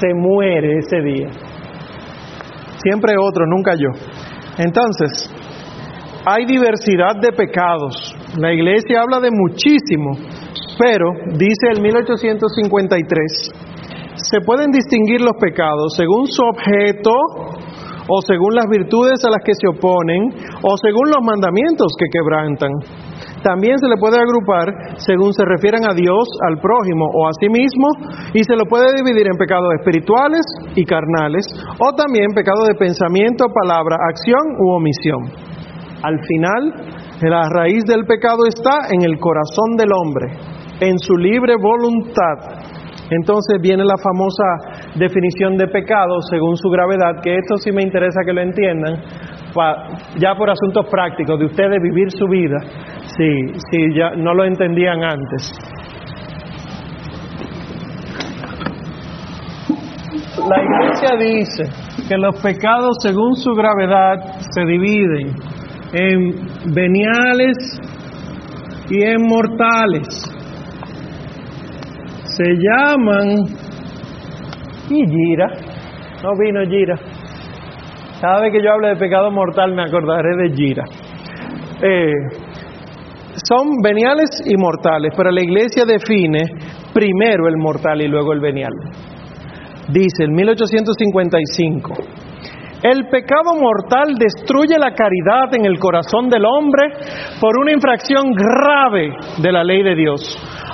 S1: Se muere ese día. Siempre otro, nunca yo. Entonces, hay diversidad de pecados. La iglesia habla de muchísimo, pero dice el 1853, se pueden distinguir los pecados según su objeto, o según las virtudes a las que se oponen, o según los mandamientos que quebrantan. También se le puede agrupar según se refieran a Dios, al prójimo o a sí mismo, y se lo puede dividir en pecados espirituales y carnales, o también pecados de pensamiento, palabra, acción u omisión. Al final, la raíz del pecado está en el corazón del hombre, en su libre voluntad. Entonces viene la famosa definición de pecado según su gravedad, que esto sí me interesa que lo entiendan, ya por asuntos prácticos de ustedes vivir su vida, si, ya no lo entendían antes. La iglesia dice que los pecados según su gravedad se dividen en veniales y en mortales. Se llaman y gira. No vino gira. Cada vez que yo hablo de pecado mortal me acordaré de gira. Eh, son veniales y mortales, pero la iglesia define primero el mortal y luego el venial. Dice en 1855, el pecado mortal destruye la caridad en el corazón del hombre por una infracción grave de la ley de Dios.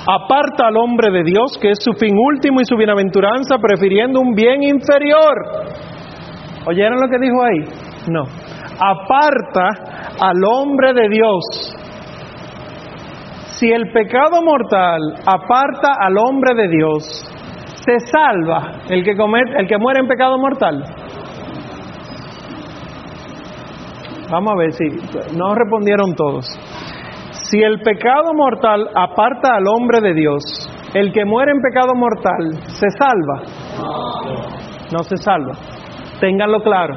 S1: Aparta al hombre de Dios, que es su fin último y su bienaventuranza, prefiriendo un bien inferior. ¿Oyeron lo que dijo ahí? No. Aparta al hombre de Dios si el pecado mortal aparta al hombre de Dios, ¿se salva el que, el que muere en pecado mortal? Vamos a ver si no respondieron todos. Si el pecado mortal aparta al hombre de Dios, el que muere en pecado mortal, ¿se salva? No se salva. Ténganlo claro,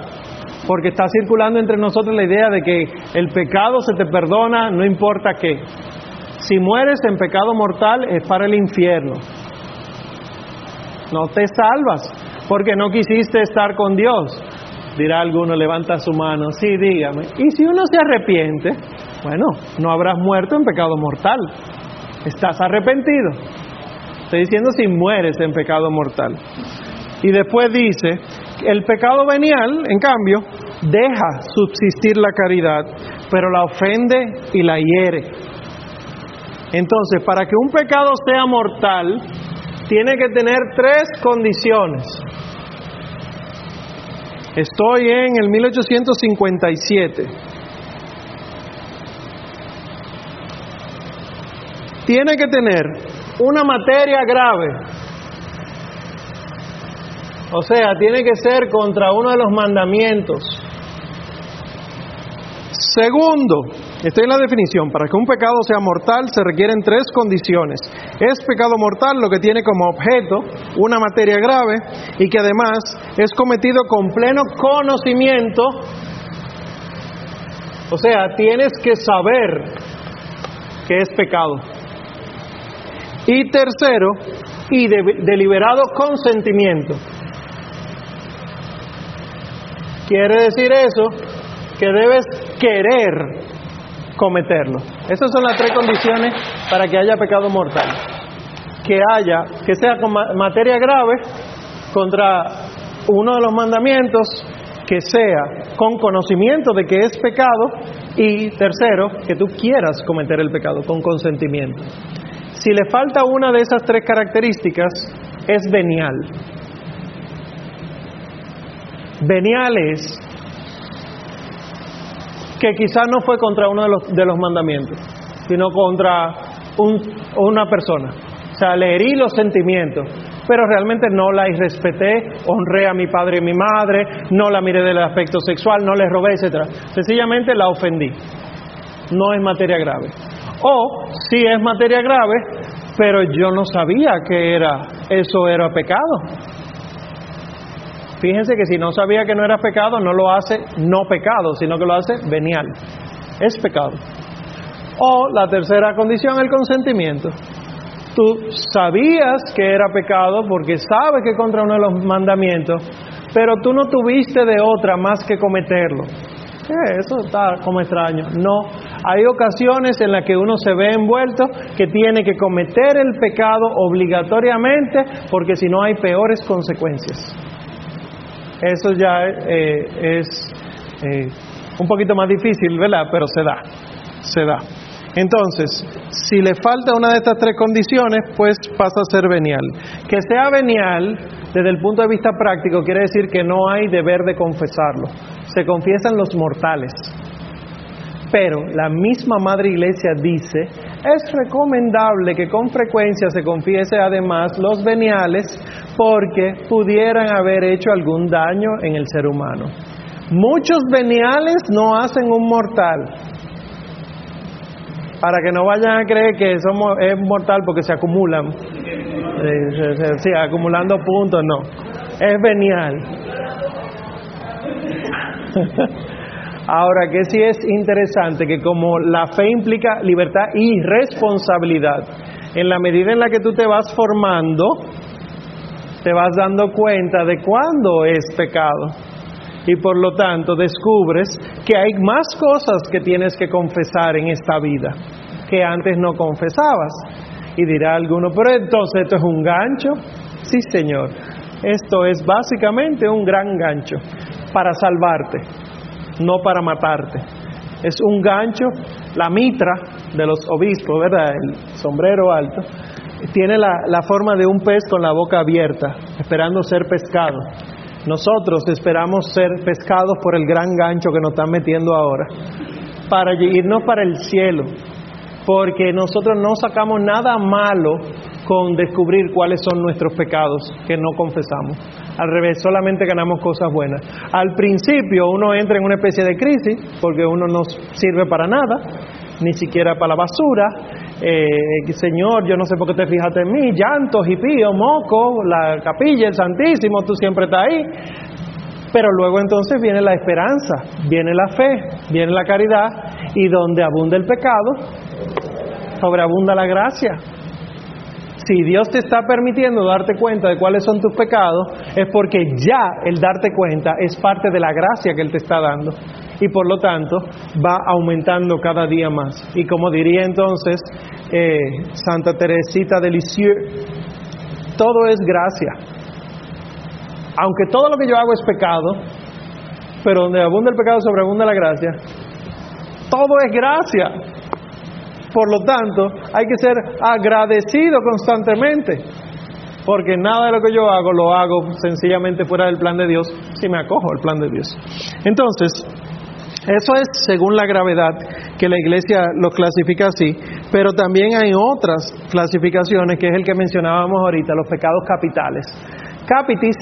S1: porque está circulando entre nosotros la idea de que el pecado se te perdona, no importa qué. Si mueres en pecado mortal es para el infierno. No te salvas porque no quisiste estar con Dios. Dirá alguno, levanta su mano, sí, dígame. Y si uno se arrepiente, bueno, no habrás muerto en pecado mortal. Estás arrepentido. Estoy diciendo si mueres en pecado mortal. Y después dice, el pecado venial, en cambio, deja subsistir la caridad, pero la ofende y la hiere. Entonces, para que un pecado sea mortal, tiene que tener tres condiciones. Estoy en el 1857. Tiene que tener una materia grave. O sea, tiene que ser contra uno de los mandamientos. Segundo, Estoy en la definición. Para que un pecado sea mortal se requieren tres condiciones. Es pecado mortal lo que tiene como objeto una materia grave y que además es cometido con pleno conocimiento. O sea, tienes que saber que es pecado. Y tercero, y de, deliberado consentimiento. Quiere decir eso que debes querer cometerlo. Esas son las tres condiciones para que haya pecado mortal. Que haya, que sea con materia grave contra uno de los mandamientos, que sea con conocimiento de que es pecado y tercero, que tú quieras cometer el pecado con consentimiento. Si le falta una de esas tres características, es venial. Venial es que quizás no fue contra uno de los, de los mandamientos, sino contra una persona. O sea, le herí los sentimientos, pero realmente no la irrespeté, honré a mi padre y mi madre, no la miré del aspecto sexual, no le robé, etcétera. Sencillamente la ofendí. No es materia grave. O sí es materia grave, pero yo no sabía que era eso era pecado. Fíjense que si no sabía que no era pecado, no lo hace no pecado, sino que lo hace venial. Es pecado. O la tercera condición, el consentimiento. Tú sabías que era pecado porque sabes que contra uno de los mandamientos, pero tú no tuviste de otra más que cometerlo. Eso está como extraño. No, hay ocasiones en las que uno se ve envuelto que tiene que cometer el pecado obligatoriamente porque si no hay peores consecuencias. Eso ya eh, es eh, un poquito más difícil, ¿verdad? Pero se da, se da. Entonces, si le falta una de estas tres condiciones, pues pasa a ser venial. Que sea venial, desde el punto de vista práctico, quiere decir que no hay deber de confesarlo. Se confiesan los mortales. Pero la misma Madre Iglesia dice, es recomendable que con frecuencia se confiese además los veniales porque pudieran haber hecho algún daño en el ser humano. Muchos veniales no hacen un mortal. Para que no vayan a creer que somos, es mortal porque se acumulan. Sí, acumulando puntos, no. Es venial. Ahora, que sí es interesante que como la fe implica libertad y responsabilidad, en la medida en la que tú te vas formando, te vas dando cuenta de cuándo es pecado. Y por lo tanto descubres que hay más cosas que tienes que confesar en esta vida que antes no confesabas. Y dirá alguno, pero entonces esto es un gancho. Sí, Señor. Esto es básicamente un gran gancho para salvarte no para matarte. Es un gancho, la mitra de los obispos, ¿verdad? El sombrero alto, tiene la, la forma de un pez con la boca abierta, esperando ser pescado. Nosotros esperamos ser pescados por el gran gancho que nos están metiendo ahora, para irnos para el cielo, porque nosotros no sacamos nada malo con descubrir cuáles son nuestros pecados que no confesamos. Al revés, solamente ganamos cosas buenas. Al principio uno entra en una especie de crisis porque uno no sirve para nada, ni siquiera para la basura. Eh, Señor, yo no sé por qué te fijaste en mí, llantos, pío, moco, la capilla, el Santísimo, tú siempre estás ahí. Pero luego entonces viene la esperanza, viene la fe, viene la caridad y donde abunda el pecado, sobreabunda la gracia. Si Dios te está permitiendo darte cuenta de cuáles son tus pecados, es porque ya el darte cuenta es parte de la gracia que Él te está dando. Y por lo tanto va aumentando cada día más. Y como diría entonces eh, Santa Teresita de todo es gracia. Aunque todo lo que yo hago es pecado, pero donde abunda el pecado sobreabunda la gracia, todo es gracia. Por lo tanto, hay que ser agradecido constantemente, porque nada de lo que yo hago lo hago sencillamente fuera del plan de Dios si me acojo al plan de Dios. Entonces, eso es según la gravedad que la iglesia lo clasifica así, pero también hay otras clasificaciones, que es el que mencionábamos ahorita, los pecados capitales. Capitis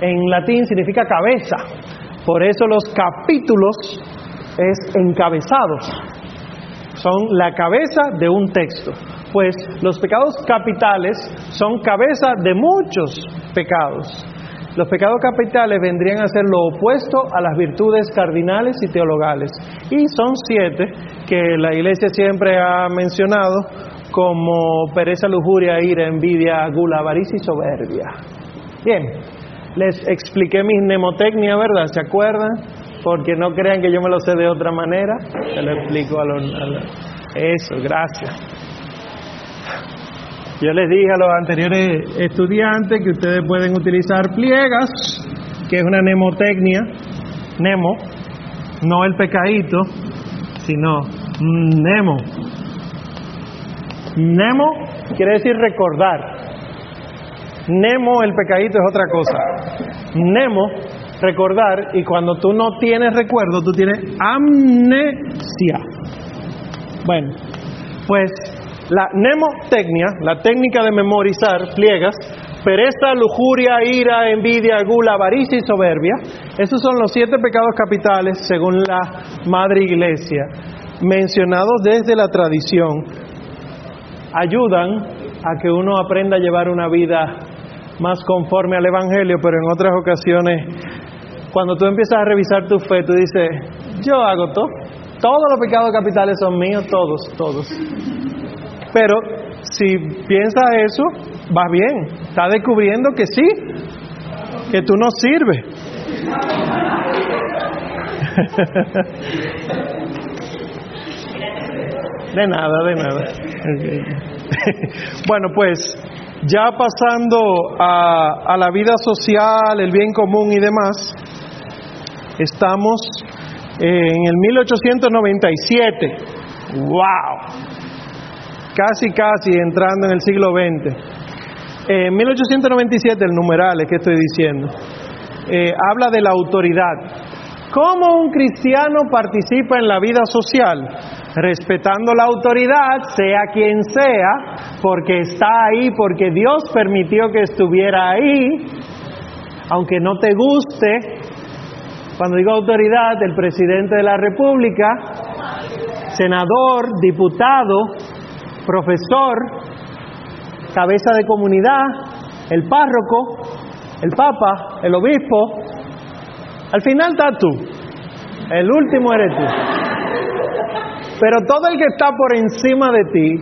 S1: en latín significa cabeza, por eso los capítulos es encabezados son la cabeza de un texto. Pues los pecados capitales son cabeza de muchos pecados. Los pecados capitales vendrían a ser lo opuesto a las virtudes cardinales y teologales. Y son siete que la iglesia siempre ha mencionado como pereza, lujuria, ira, envidia, gula, avaricia y soberbia. Bien, les expliqué mi mnemotecnia, ¿verdad? ¿Se acuerdan? Porque no crean que yo me lo sé de otra manera, se lo explico a los... eso, gracias. Yo les dije a los anteriores estudiantes que ustedes pueden utilizar pliegas, que es una mnemotecnia, nemo, no el pecadito, sino nemo. Nemo quiere decir recordar. Nemo, el pecadito, es otra cosa. Nemo recordar y cuando tú no tienes recuerdo, tú tienes amnesia. Bueno, pues la mnemotecnia, la técnica de memorizar pliegas, pereza, lujuria, ira, envidia, gula, avaricia y soberbia, esos son los siete pecados capitales según la Madre Iglesia, mencionados desde la tradición, ayudan a que uno aprenda a llevar una vida más conforme al Evangelio, pero en otras ocasiones cuando tú empiezas a revisar tu fe, tú dices, yo hago todo. Todos los pecados capitales son míos, todos, todos. Pero si piensas eso, vas bien. Estás descubriendo que sí, que tú no sirves. De nada, de nada. bueno, pues ya pasando a, a la vida social, el bien común y demás, estamos en el 1897. ¡Wow! Casi, casi entrando en el siglo XX. En 1897, el numeral es que estoy diciendo, eh, habla de la autoridad. ¿Cómo un cristiano participa en la vida social? Respetando la autoridad, sea quien sea, porque está ahí, porque Dios permitió que estuviera ahí, aunque no te guste, cuando digo autoridad, el presidente de la República, senador, diputado, profesor, cabeza de comunidad, el párroco, el papa, el obispo. Al final estás tú, el último eres tú. Pero todo el que está por encima de ti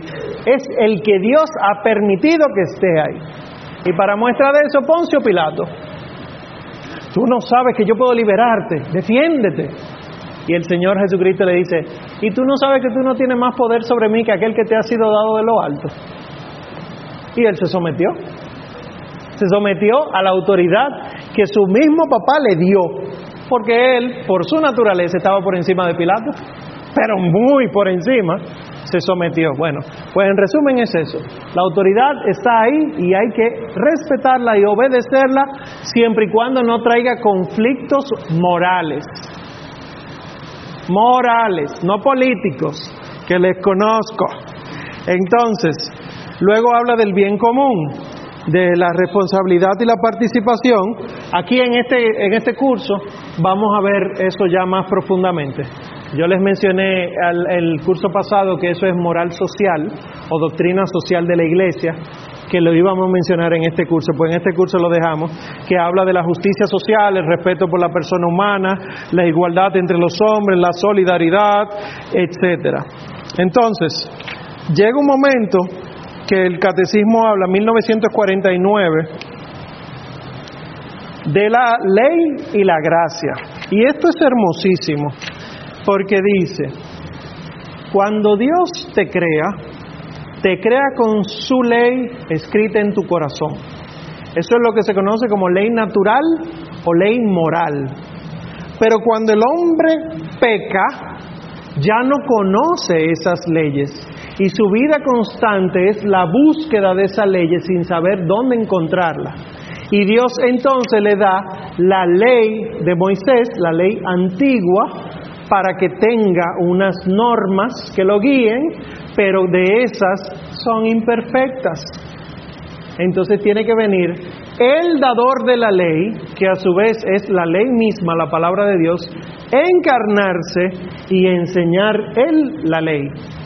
S1: es el que Dios ha permitido que esté ahí. Y para muestra de eso, Poncio Pilato. Tú no sabes que yo puedo liberarte, defiéndete. Y el Señor Jesucristo le dice, y tú no sabes que tú no tienes más poder sobre mí que aquel que te ha sido dado de lo alto. Y él se sometió. Se sometió a la autoridad que su mismo papá le dio, porque él, por su naturaleza, estaba por encima de Pilato, pero muy por encima, se sometió. Bueno, pues en resumen es eso. La autoridad está ahí y hay que respetarla y obedecerla siempre y cuando no traiga conflictos morales. Morales, no políticos, que les conozco. Entonces, luego habla del bien común, de la responsabilidad y la participación. Aquí en este, en este curso vamos a ver eso ya más profundamente. Yo les mencioné al, el curso pasado que eso es moral social o doctrina social de la iglesia, que lo íbamos a mencionar en este curso, pues en este curso lo dejamos, que habla de la justicia social, el respeto por la persona humana, la igualdad entre los hombres, la solidaridad, etcétera. Entonces, llega un momento que el catecismo habla, 1949, de la ley y la gracia. Y esto es hermosísimo porque dice, cuando Dios te crea, te crea con su ley escrita en tu corazón. Eso es lo que se conoce como ley natural o ley moral. Pero cuando el hombre peca, ya no conoce esas leyes y su vida constante es la búsqueda de esas leyes sin saber dónde encontrarla. Y Dios entonces le da la ley de Moisés, la ley antigua, para que tenga unas normas que lo guíen, pero de esas son imperfectas. Entonces tiene que venir el dador de la ley, que a su vez es la ley misma, la palabra de Dios, encarnarse y enseñar él la ley.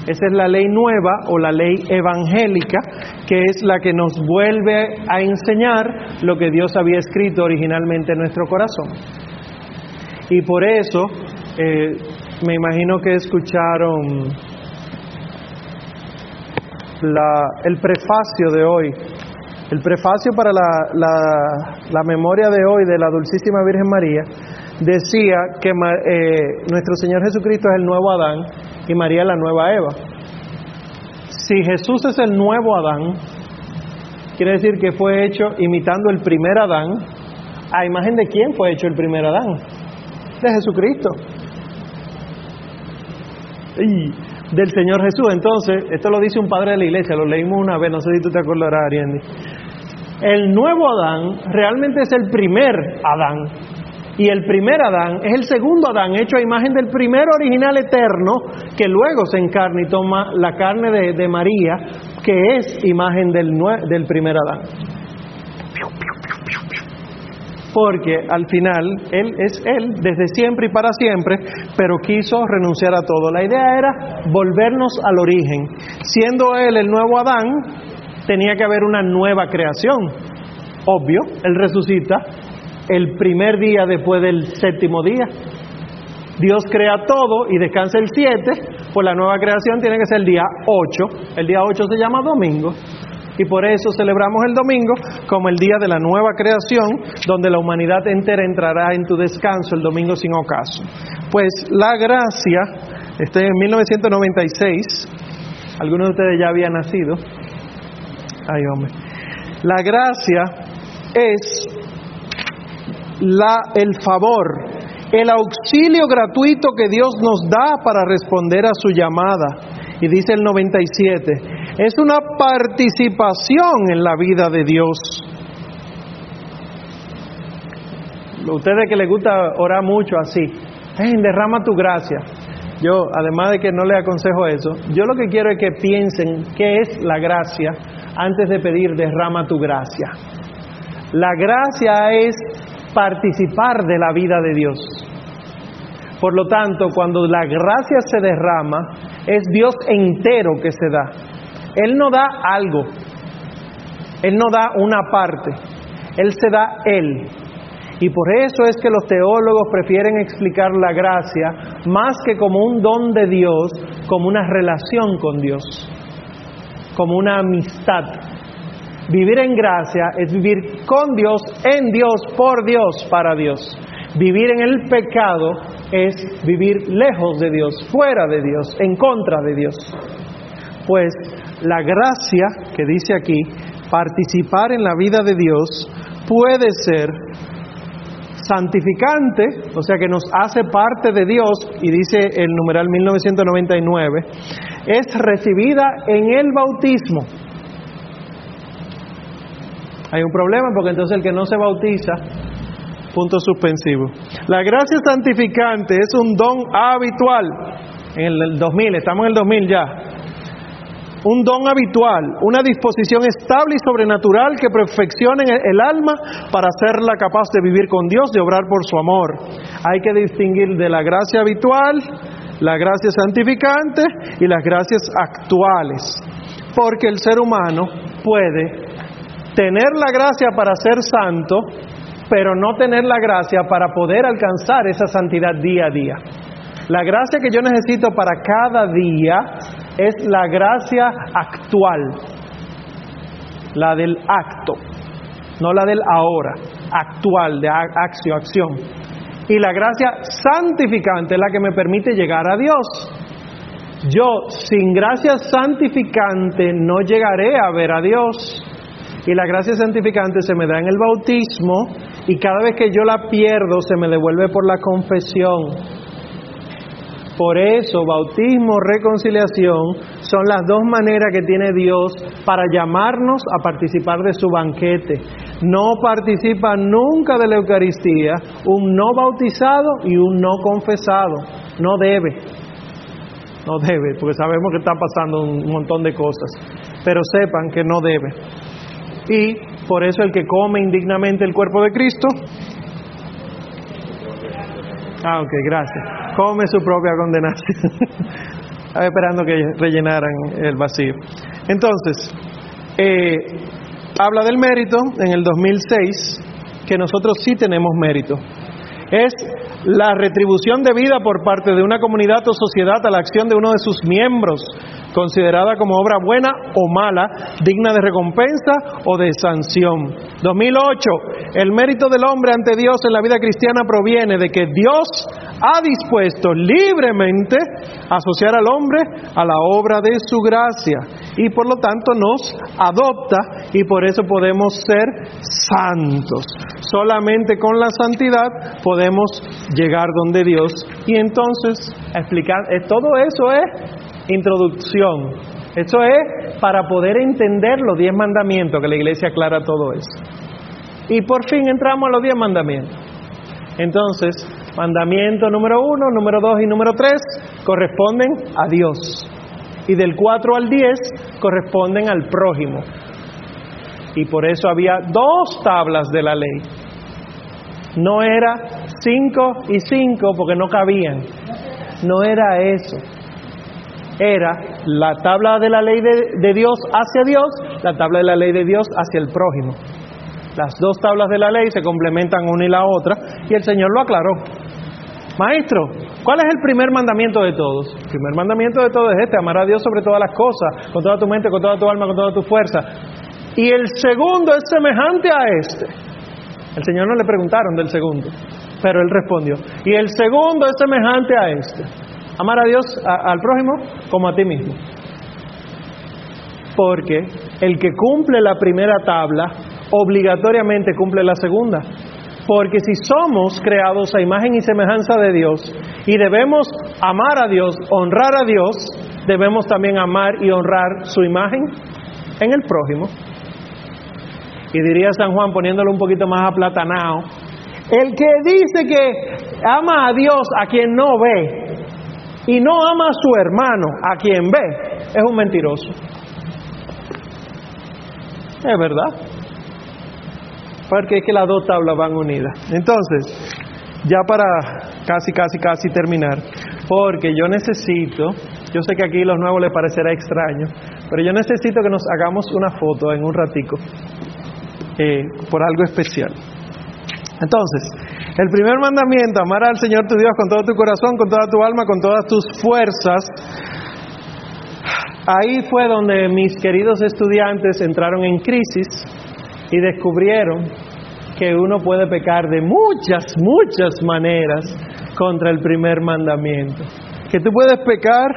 S1: Esa es la ley nueva o la ley evangélica, que es la que nos vuelve a enseñar lo que Dios había escrito originalmente en nuestro corazón. Y por eso eh, me imagino que escucharon el prefacio de hoy. El prefacio para la, memoria de hoy de la Dulcísima Virgen María decía que eh, nuestro Señor Jesucristo es el nuevo Adán y María la nueva Eva. Si Jesús es el nuevo Adán, quiere decir que fue hecho imitando el primer Adán. ¿A imagen de quién fue hecho el primer Adán? De Jesucristo del Señor Jesús. Entonces, esto lo dice un padre de la iglesia, lo leímos una vez, no sé si tú te acordarás, Ariandi. El nuevo Adán realmente es el primer Adán. Y el primer Adán es el segundo Adán, hecho a imagen del primer original eterno, que luego se encarna y toma la carne de, de María, que es imagen del, del primer Adán porque al final Él es Él desde siempre y para siempre, pero quiso renunciar a todo. La idea era volvernos al origen. Siendo Él el nuevo Adán, tenía que haber una nueva creación. Obvio, Él resucita el primer día después del séptimo día. Dios crea todo y descansa el siete, pues la nueva creación tiene que ser el día ocho. El día ocho se llama domingo y por eso celebramos el domingo como el día de la nueva creación, donde la humanidad entera entrará en tu descanso el domingo sin ocaso. Pues la gracia, este en 1996, algunos de ustedes ya habían nacido, ay hombre, La gracia es la, el favor, el auxilio gratuito que Dios nos da para responder a su llamada. Y dice el 97, es una participación en la vida de Dios. Ustedes que les gusta orar mucho así, derrama tu gracia. Yo, además de que no le aconsejo eso, yo lo que quiero es que piensen qué es la gracia antes de pedir derrama tu gracia. La gracia es participar de la vida de Dios. Por lo tanto, cuando la gracia se derrama, es Dios entero que se da. Él no da algo, Él no da una parte, Él se da Él. Y por eso es que los teólogos prefieren explicar la gracia más que como un don de Dios, como una relación con Dios, como una amistad. Vivir en gracia es vivir con Dios, en Dios, por Dios, para Dios. Vivir en el pecado es vivir lejos de Dios, fuera de Dios, en contra de Dios. Pues la gracia que dice aquí, participar en la vida de Dios, puede ser santificante, o sea que nos hace parte de Dios, y dice el numeral 1999, es recibida en el bautismo. Hay un problema porque entonces el que no se bautiza, punto suspensivo. La gracia santificante es un don habitual. En el 2000, estamos en el 2000 ya un don habitual, una disposición estable y sobrenatural que perfeccione el alma para hacerla capaz de vivir con Dios, de obrar por su amor. Hay que distinguir de la gracia habitual, la gracia santificante y las gracias actuales, porque el ser humano puede tener la gracia para ser santo, pero no tener la gracia para poder alcanzar esa santidad día a día. La gracia que yo necesito para cada día es la gracia actual, la del acto, no la del ahora, actual, de acción, acción. Y la gracia santificante es la que me permite llegar a Dios. Yo sin gracia santificante no llegaré a ver a Dios. Y la gracia santificante se me da en el bautismo y cada vez que yo la pierdo se me devuelve por la confesión. Por eso, bautismo, reconciliación son las dos maneras que tiene Dios para llamarnos a participar de su banquete. No participa nunca de la Eucaristía un no bautizado y un no confesado. No debe. No debe, porque sabemos que está pasando un montón de cosas. Pero sepan que no debe. Y por eso el que come indignamente el cuerpo de Cristo Ah, ok, gracias. Come su propia condenación. Estaba esperando que rellenaran el vacío. Entonces, eh, habla del mérito en el 2006, que nosotros sí tenemos mérito. Es la retribución de vida por parte de una comunidad o sociedad a la acción de uno de sus miembros, considerada como obra buena o mala, digna de recompensa o de sanción. 2008. El mérito del hombre ante Dios en la vida cristiana proviene de que Dios ha dispuesto libremente asociar al hombre a la obra de su gracia y por lo tanto nos adopta y por eso podemos ser santos. Solamente con la santidad podemos llegar donde Dios y entonces explicar, eh, todo eso es introducción. Eso es para poder entender los diez mandamientos, que la iglesia aclara todo eso. Y por fin entramos a los diez mandamientos. Entonces, mandamiento número uno, número dos y número tres corresponden a Dios. Y del cuatro al diez corresponden al prójimo. Y por eso había dos tablas de la ley. No era cinco y cinco porque no cabían. No era eso. Era la tabla de la ley de, Dios hacia Dios, la tabla de la ley de Dios hacia el prójimo. Las dos tablas de la ley se complementan una y la otra y el Señor lo aclaró. Maestro, ¿cuál es el primer mandamiento de todos? El primer mandamiento de todos es este, amar a Dios sobre todas las cosas, con toda tu mente, con toda tu alma, con toda tu fuerza. Y el segundo es semejante a este. El Señor no le preguntaron del segundo, pero él respondió. Y el segundo es semejante a este. Amar a Dios, al prójimo, como a ti mismo. Porque el que cumple la primera tabla obligatoriamente cumple la segunda. Porque si somos creados a imagen y semejanza de Dios y debemos amar a Dios, honrar a Dios, debemos también amar y honrar su imagen en el prójimo. Y diría San Juan poniéndolo un poquito más aplatanado, el que dice que ama a Dios a quien no ve y no ama a su hermano a quien ve, es un mentiroso. Es verdad porque es que las dos tablas van unidas. Entonces, ya para casi, casi, casi terminar, porque yo necesito, yo sé que aquí los nuevos les parecerá extraño, pero yo necesito que nos hagamos una foto en un ratico eh, por algo especial. Entonces, el primer mandamiento, amar al Señor tu Dios con todo tu corazón, con toda tu alma, con todas tus fuerzas. Ahí fue donde mis queridos estudiantes entraron en crisis y descubrieron que uno puede pecar de muchas, muchas maneras contra el primer mandamiento. Que tú puedes pecar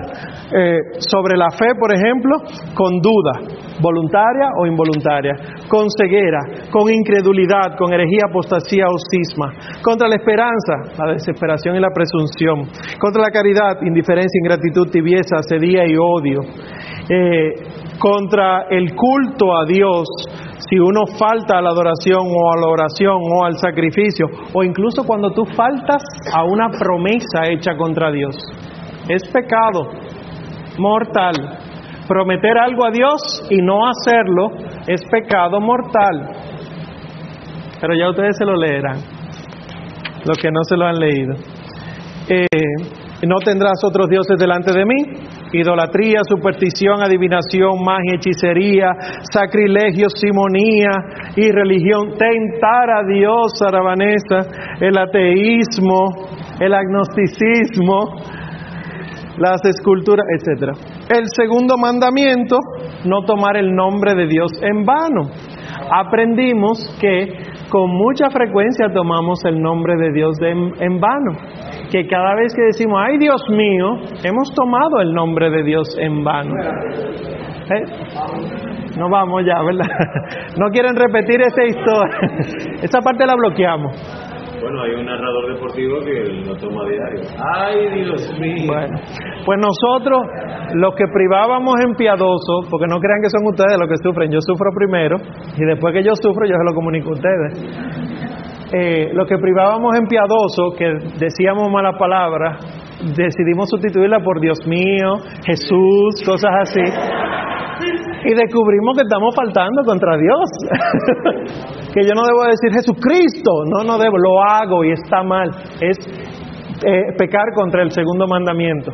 S1: eh, sobre la fe, por ejemplo, con duda, voluntaria o involuntaria, con ceguera, con incredulidad, con herejía, apostasía o cisma, contra la esperanza, la desesperación y la presunción, contra la caridad, indiferencia, ingratitud, tibieza, sedía y odio, eh, contra el culto a Dios, si uno falta a la adoración o a la oración o al sacrificio, o incluso cuando tú faltas a una promesa hecha contra Dios. Es pecado mortal. Prometer algo a Dios y no hacerlo es pecado mortal. Pero ya ustedes se lo leerán, los que no se lo han leído. Eh, no tendrás otros dioses delante de mí idolatría, superstición, adivinación, magia, hechicería, sacrilegio, simonía y religión, tentar a Dios, Sarabanesa, el ateísmo, el agnosticismo, las esculturas, etc. El segundo mandamiento, no tomar el nombre de Dios en vano. Aprendimos que con mucha frecuencia tomamos el nombre de Dios en vano que cada vez que decimos, ay Dios mío, hemos tomado el nombre de Dios en vano. ¿Eh? No vamos ya, ¿verdad? No quieren repetir esa historia. Esa parte la bloqueamos.
S2: Bueno, hay un narrador deportivo que lo toma diario. ¡Ay, Dios mío!
S1: Bueno, pues nosotros, los que privábamos en piadoso, porque no crean que son ustedes los que sufren, yo sufro primero y después que yo sufro, yo se lo comunico a ustedes eh, lo que privábamos en piadoso, que decíamos malas palabras, decidimos sustituirla por Dios mío, Jesús, cosas así. Y descubrimos que estamos faltando contra Dios. que yo no debo decir Jesucristo, no, no debo, lo hago y está mal. Es eh, pecar contra el segundo mandamiento.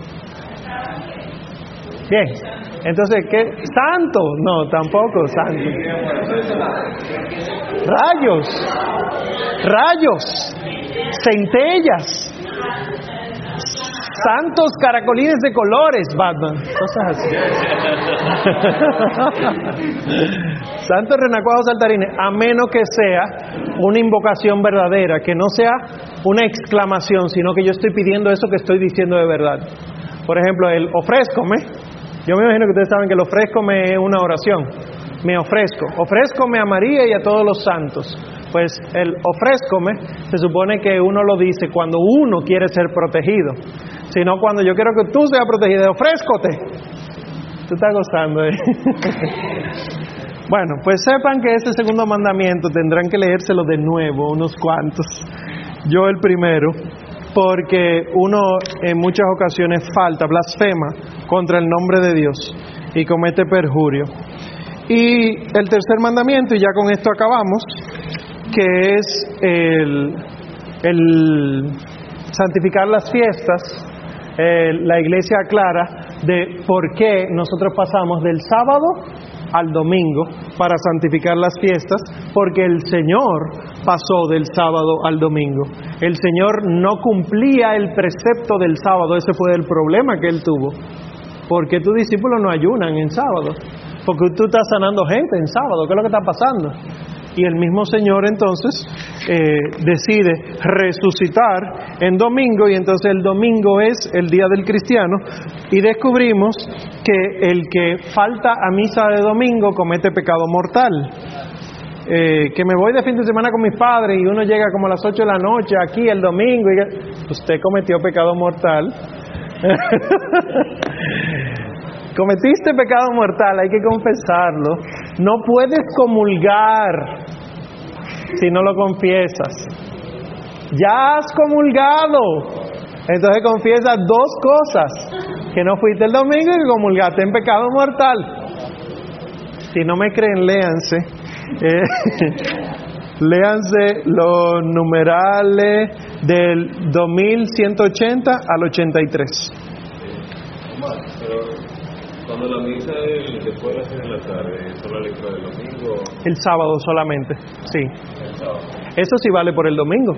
S1: Bien, entonces, ¿qué? ¿Santo? No, tampoco santo. Rayos, rayos, centellas, santos caracolines de colores, Batman, cosas así. santos renacuados saltarines, a menos que sea una invocación verdadera, que no sea una exclamación, sino que yo estoy pidiendo eso que estoy diciendo de verdad. Por ejemplo, el ofrézcome yo me imagino que ustedes saben que el ofrézcome es una oración. Me ofrezco. Ofrézcome a María y a todos los santos. Pues el ofrézcome se supone que uno lo dice cuando uno quiere ser protegido. Sino cuando yo quiero que tú seas protegido. Ofrézcote. Tú estás gozando. ¿eh? bueno, pues sepan que ese segundo mandamiento tendrán que leérselo de nuevo, unos cuantos. Yo el primero porque uno en muchas ocasiones falta, blasfema contra el nombre de Dios y comete perjurio. Y el tercer mandamiento, y ya con esto acabamos, que es el, santificar las fiestas, la iglesia aclara de por qué nosotros pasamos del sábado al domingo para santificar las fiestas, porque el Señor pasó del sábado al domingo. El Señor no cumplía el precepto del sábado, ese fue el problema que él tuvo. Porque tus discípulos no ayunan en sábado, porque tú estás sanando gente en sábado, ¿qué es lo que está pasando? Y el mismo Señor entonces eh, decide resucitar en domingo y entonces el domingo es el día del cristiano y descubrimos que el que falta a misa de domingo comete pecado mortal. Eh, que me voy de fin de semana con mis padres y uno llega como a las 8 de la noche aquí el domingo y usted cometió pecado mortal. Cometiste pecado mortal, hay que confesarlo. No puedes comulgar si no lo confiesas. Ya has comulgado. Entonces confiesas dos cosas. Que no fuiste el domingo y que comulgaste en pecado mortal. Si no me creen, léanse. Eh, léanse los numerales del 2180 al 83.
S2: Cuando la misa es después de las seis de la tarde, ¿solo la lectura del domingo?
S1: El sábado solamente, sí.
S2: El sábado.
S1: Eso sí vale por el domingo.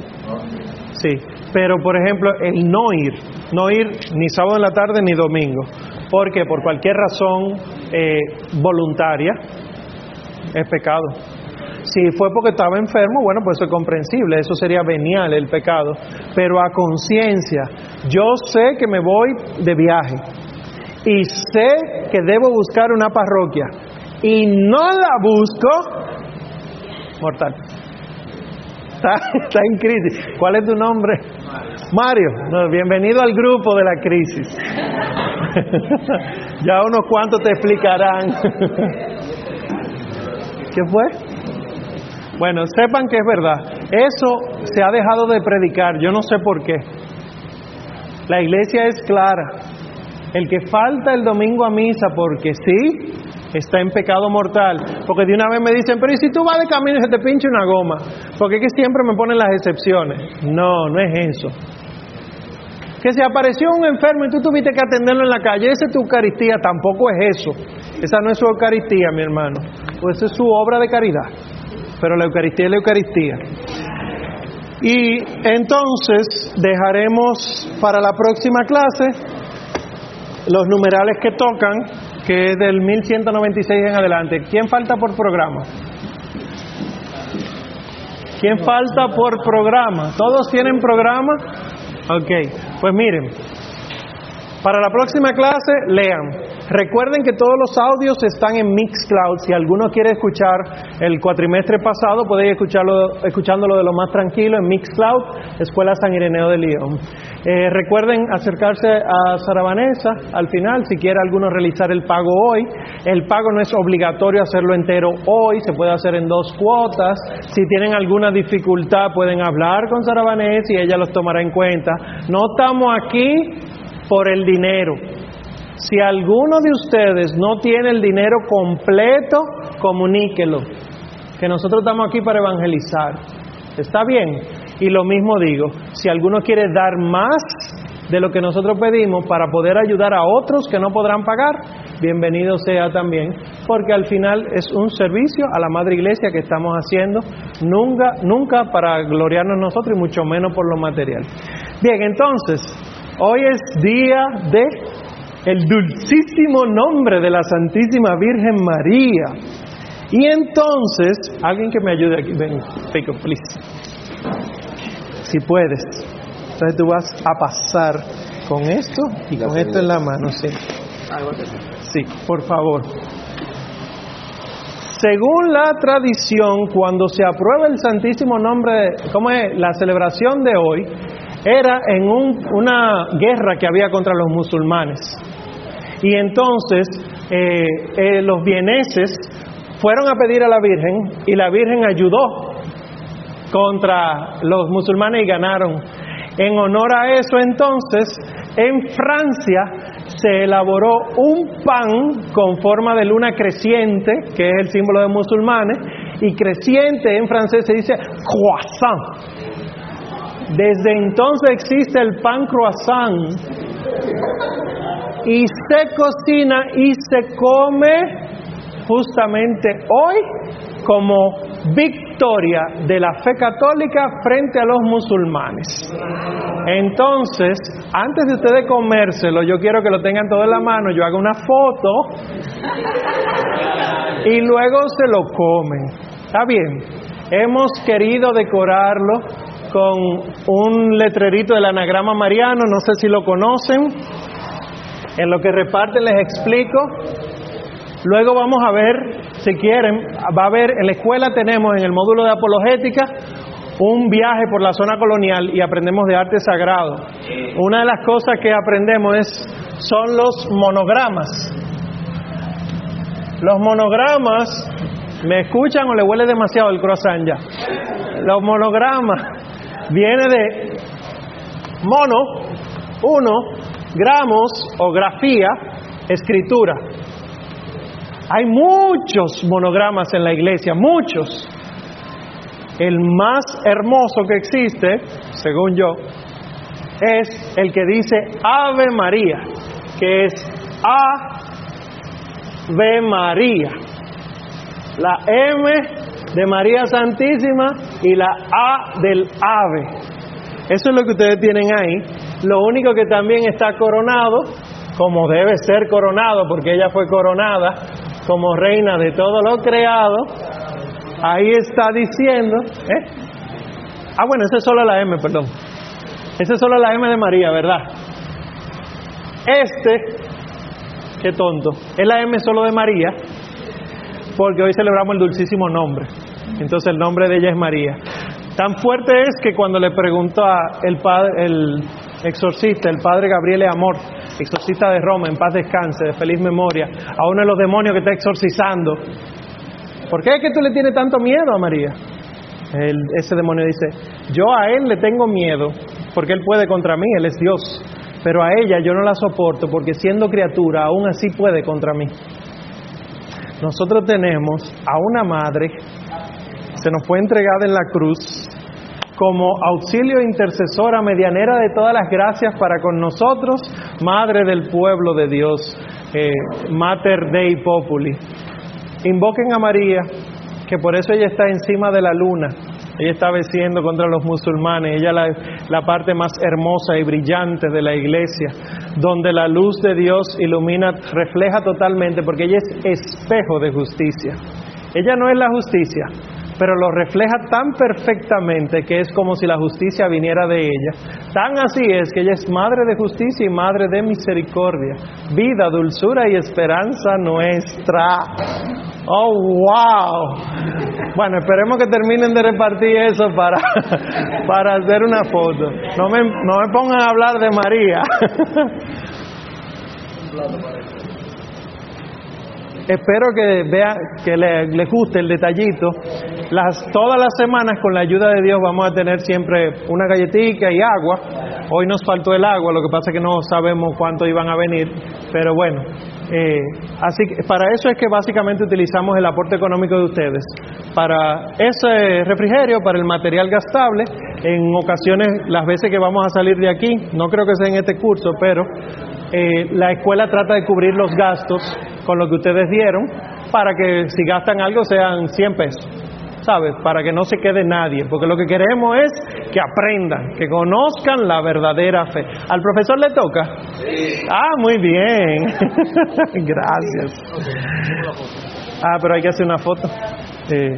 S1: Sí, pero por ejemplo, el no ir, no ir ni sábado en la tarde ni domingo, porque por cualquier razón eh, voluntaria es pecado. Si fue porque estaba enfermo, bueno, pues eso es comprensible, eso sería venial el pecado, pero a conciencia, yo sé que me voy de viaje y sé que debo buscar una parroquia y no la busco, mortal. Está, está en crisis. ¿Cuál es tu nombre? Mario. No, bienvenido al grupo de la crisis. ya unos cuantos te explicarán. ¿Qué fue? Bueno, sepan que es verdad. Eso se ha dejado de predicar. Yo no sé por qué. La iglesia es clara. El que falta el domingo a misa porque sí, está en pecado mortal. Porque de una vez me dicen, pero ¿y si tú vas de camino y se te pincha una goma? Porque es que siempre me ponen las excepciones. No, no es eso. Que se apareció un enfermo y tú tuviste que atenderlo en la calle, esa es tu Eucaristía, tampoco es eso. Esa no es su Eucaristía, mi hermano. Pues esa es su obra de caridad. Pero la Eucaristía es la Eucaristía. Y entonces dejaremos para la próxima clase los numerales que tocan, que es del 1196 en adelante. ¿Quién falta por programa? ¿Quién falta por programa? ¿Todos tienen programa? Ok, pues miren, para la próxima clase lean. Recuerden que todos los audios están en Mixcloud. Si alguno quiere escuchar el cuatrimestre pasado, podéis escucharlo, escuchándolo de lo más tranquilo en Mixcloud, Escuela San Ireneo de León. Eh, recuerden acercarse a Sara Vanessa al final, si quiere alguno realizar el pago hoy. El pago no es obligatorio hacerlo entero hoy, se puede hacer en dos cuotas. Si tienen alguna dificultad, pueden hablar con Sara Vanessa y ella los tomará en cuenta. No estamos aquí por el dinero. Si alguno de ustedes no tiene el dinero completo, comuníquelo. Que nosotros estamos aquí para evangelizar. ¿Está bien? Y lo mismo digo, si alguno quiere dar más de lo que nosotros pedimos para poder ayudar a otros que no podrán pagar, bienvenido sea también, porque al final es un servicio a la Madre Iglesia que estamos haciendo, nunca, nunca para gloriarnos nosotros y mucho menos por lo material. Bien, entonces, hoy es día de el dulcísimo nombre de la Santísima Virgen María. Y entonces, alguien que me ayude aquí, ven, Pico, please. Si puedes. Entonces tú vas a pasar con esto y con esto en la mano, sí. Sí, por favor. Según la tradición, cuando se aprueba el Santísimo Nombre, ¿cómo es? La celebración de hoy era en un, una guerra que había contra los musulmanes. Y entonces eh, eh, los vieneses fueron a pedir a la Virgen y la Virgen ayudó contra los musulmanes y ganaron. En honor a eso entonces, en Francia se elaboró un pan con forma de luna creciente, que es el símbolo de musulmanes, y creciente en francés se dice croissant. Desde entonces existe el pan croissant y se cocina y se come justamente hoy como victoria de la fe católica frente a los musulmanes. Entonces, antes de ustedes comérselo, yo quiero que lo tengan todo en la mano, yo hago una foto y luego se lo comen. ¿Está bien? hemos querido decorarlo con un letrerito del anagrama mariano, no sé si lo conocen. En lo que reparten les explico. Luego vamos a ver, si quieren, va a haber, en la escuela tenemos en el módulo de apologética un viaje por la zona colonial y aprendemos de arte sagrado. Una de las cosas que aprendemos es, son los monogramas. Los monogramas, ¿me escuchan o le huele demasiado el croissant ya? Los monogramas viene de mono, uno, gramos o grafía, escritura. Hay muchos monogramas en la iglesia, muchos. El más hermoso que existe, según yo, es el que dice Ave María, que es Ave María. La M de María Santísima y la A del ave. Eso es lo que ustedes tienen ahí. Lo único que también está coronado, como debe ser coronado, porque ella fue coronada como reina de todo lo creado, ahí está diciendo, ¿eh? Ah, bueno, esa es solo la M, perdón. Esa es solo la M de María, ¿verdad? Este, qué tonto, es la M solo de María, porque hoy celebramos el dulcísimo nombre. Entonces el nombre de ella es María. Tan fuerte es que cuando le preguntó a el, padre, el exorcista, el padre Gabriele Amor, exorcista de Roma, en paz descanse, de feliz memoria, a uno de los demonios que está exorcizando, ¿por qué es que tú le tienes tanto miedo a María? ese demonio dice, yo a él le tengo miedo porque él puede contra mí, él es Dios, pero a ella yo no la soporto porque siendo criatura aún así puede contra mí. Nosotros tenemos a una madre, se nos fue entregada en la cruz como auxilio intercesora, medianera de todas las gracias para con nosotros, Madre del pueblo de Dios, eh, Mater Dei Populi. Invoquen a María, que por eso ella está encima de la luna, ella está venciendo contra los musulmanes, ella es la parte más hermosa y brillante de la iglesia, donde la luz de Dios ilumina, refleja totalmente, porque ella es espejo de justicia. Ella no es la justicia, pero lo refleja tan perfectamente que es como si la justicia viniera de ella. Tan así es que ella es madre de justicia y madre de misericordia, vida, dulzura y esperanza nuestra. Oh, wow. Bueno, esperemos que terminen de repartir eso para, para hacer una foto. No me, no me pongan a hablar de María. Espero que vea que le, guste el detallito. Las, todas las semanas, con la ayuda de Dios, vamos a tener siempre una galletita y agua. Hoy nos faltó el agua, lo que pasa es que no sabemos cuánto iban a venir, pero bueno. Eh, así que para eso es que básicamente utilizamos el aporte económico de ustedes. Para ese refrigerio, para el material gastable, en ocasiones, las veces que vamos a salir de aquí, no creo que sea en este curso, pero eh, la escuela trata de cubrir los gastos con lo que ustedes dieron para que si gastan algo sean 100 pesos, ¿sabes? Para que no se quede nadie, porque lo que queremos es que aprendan, que conozcan la verdadera fe. ¿Al profesor le toca? Ah, muy bien. Gracias. Ah, pero hay que hacer una foto. Eh,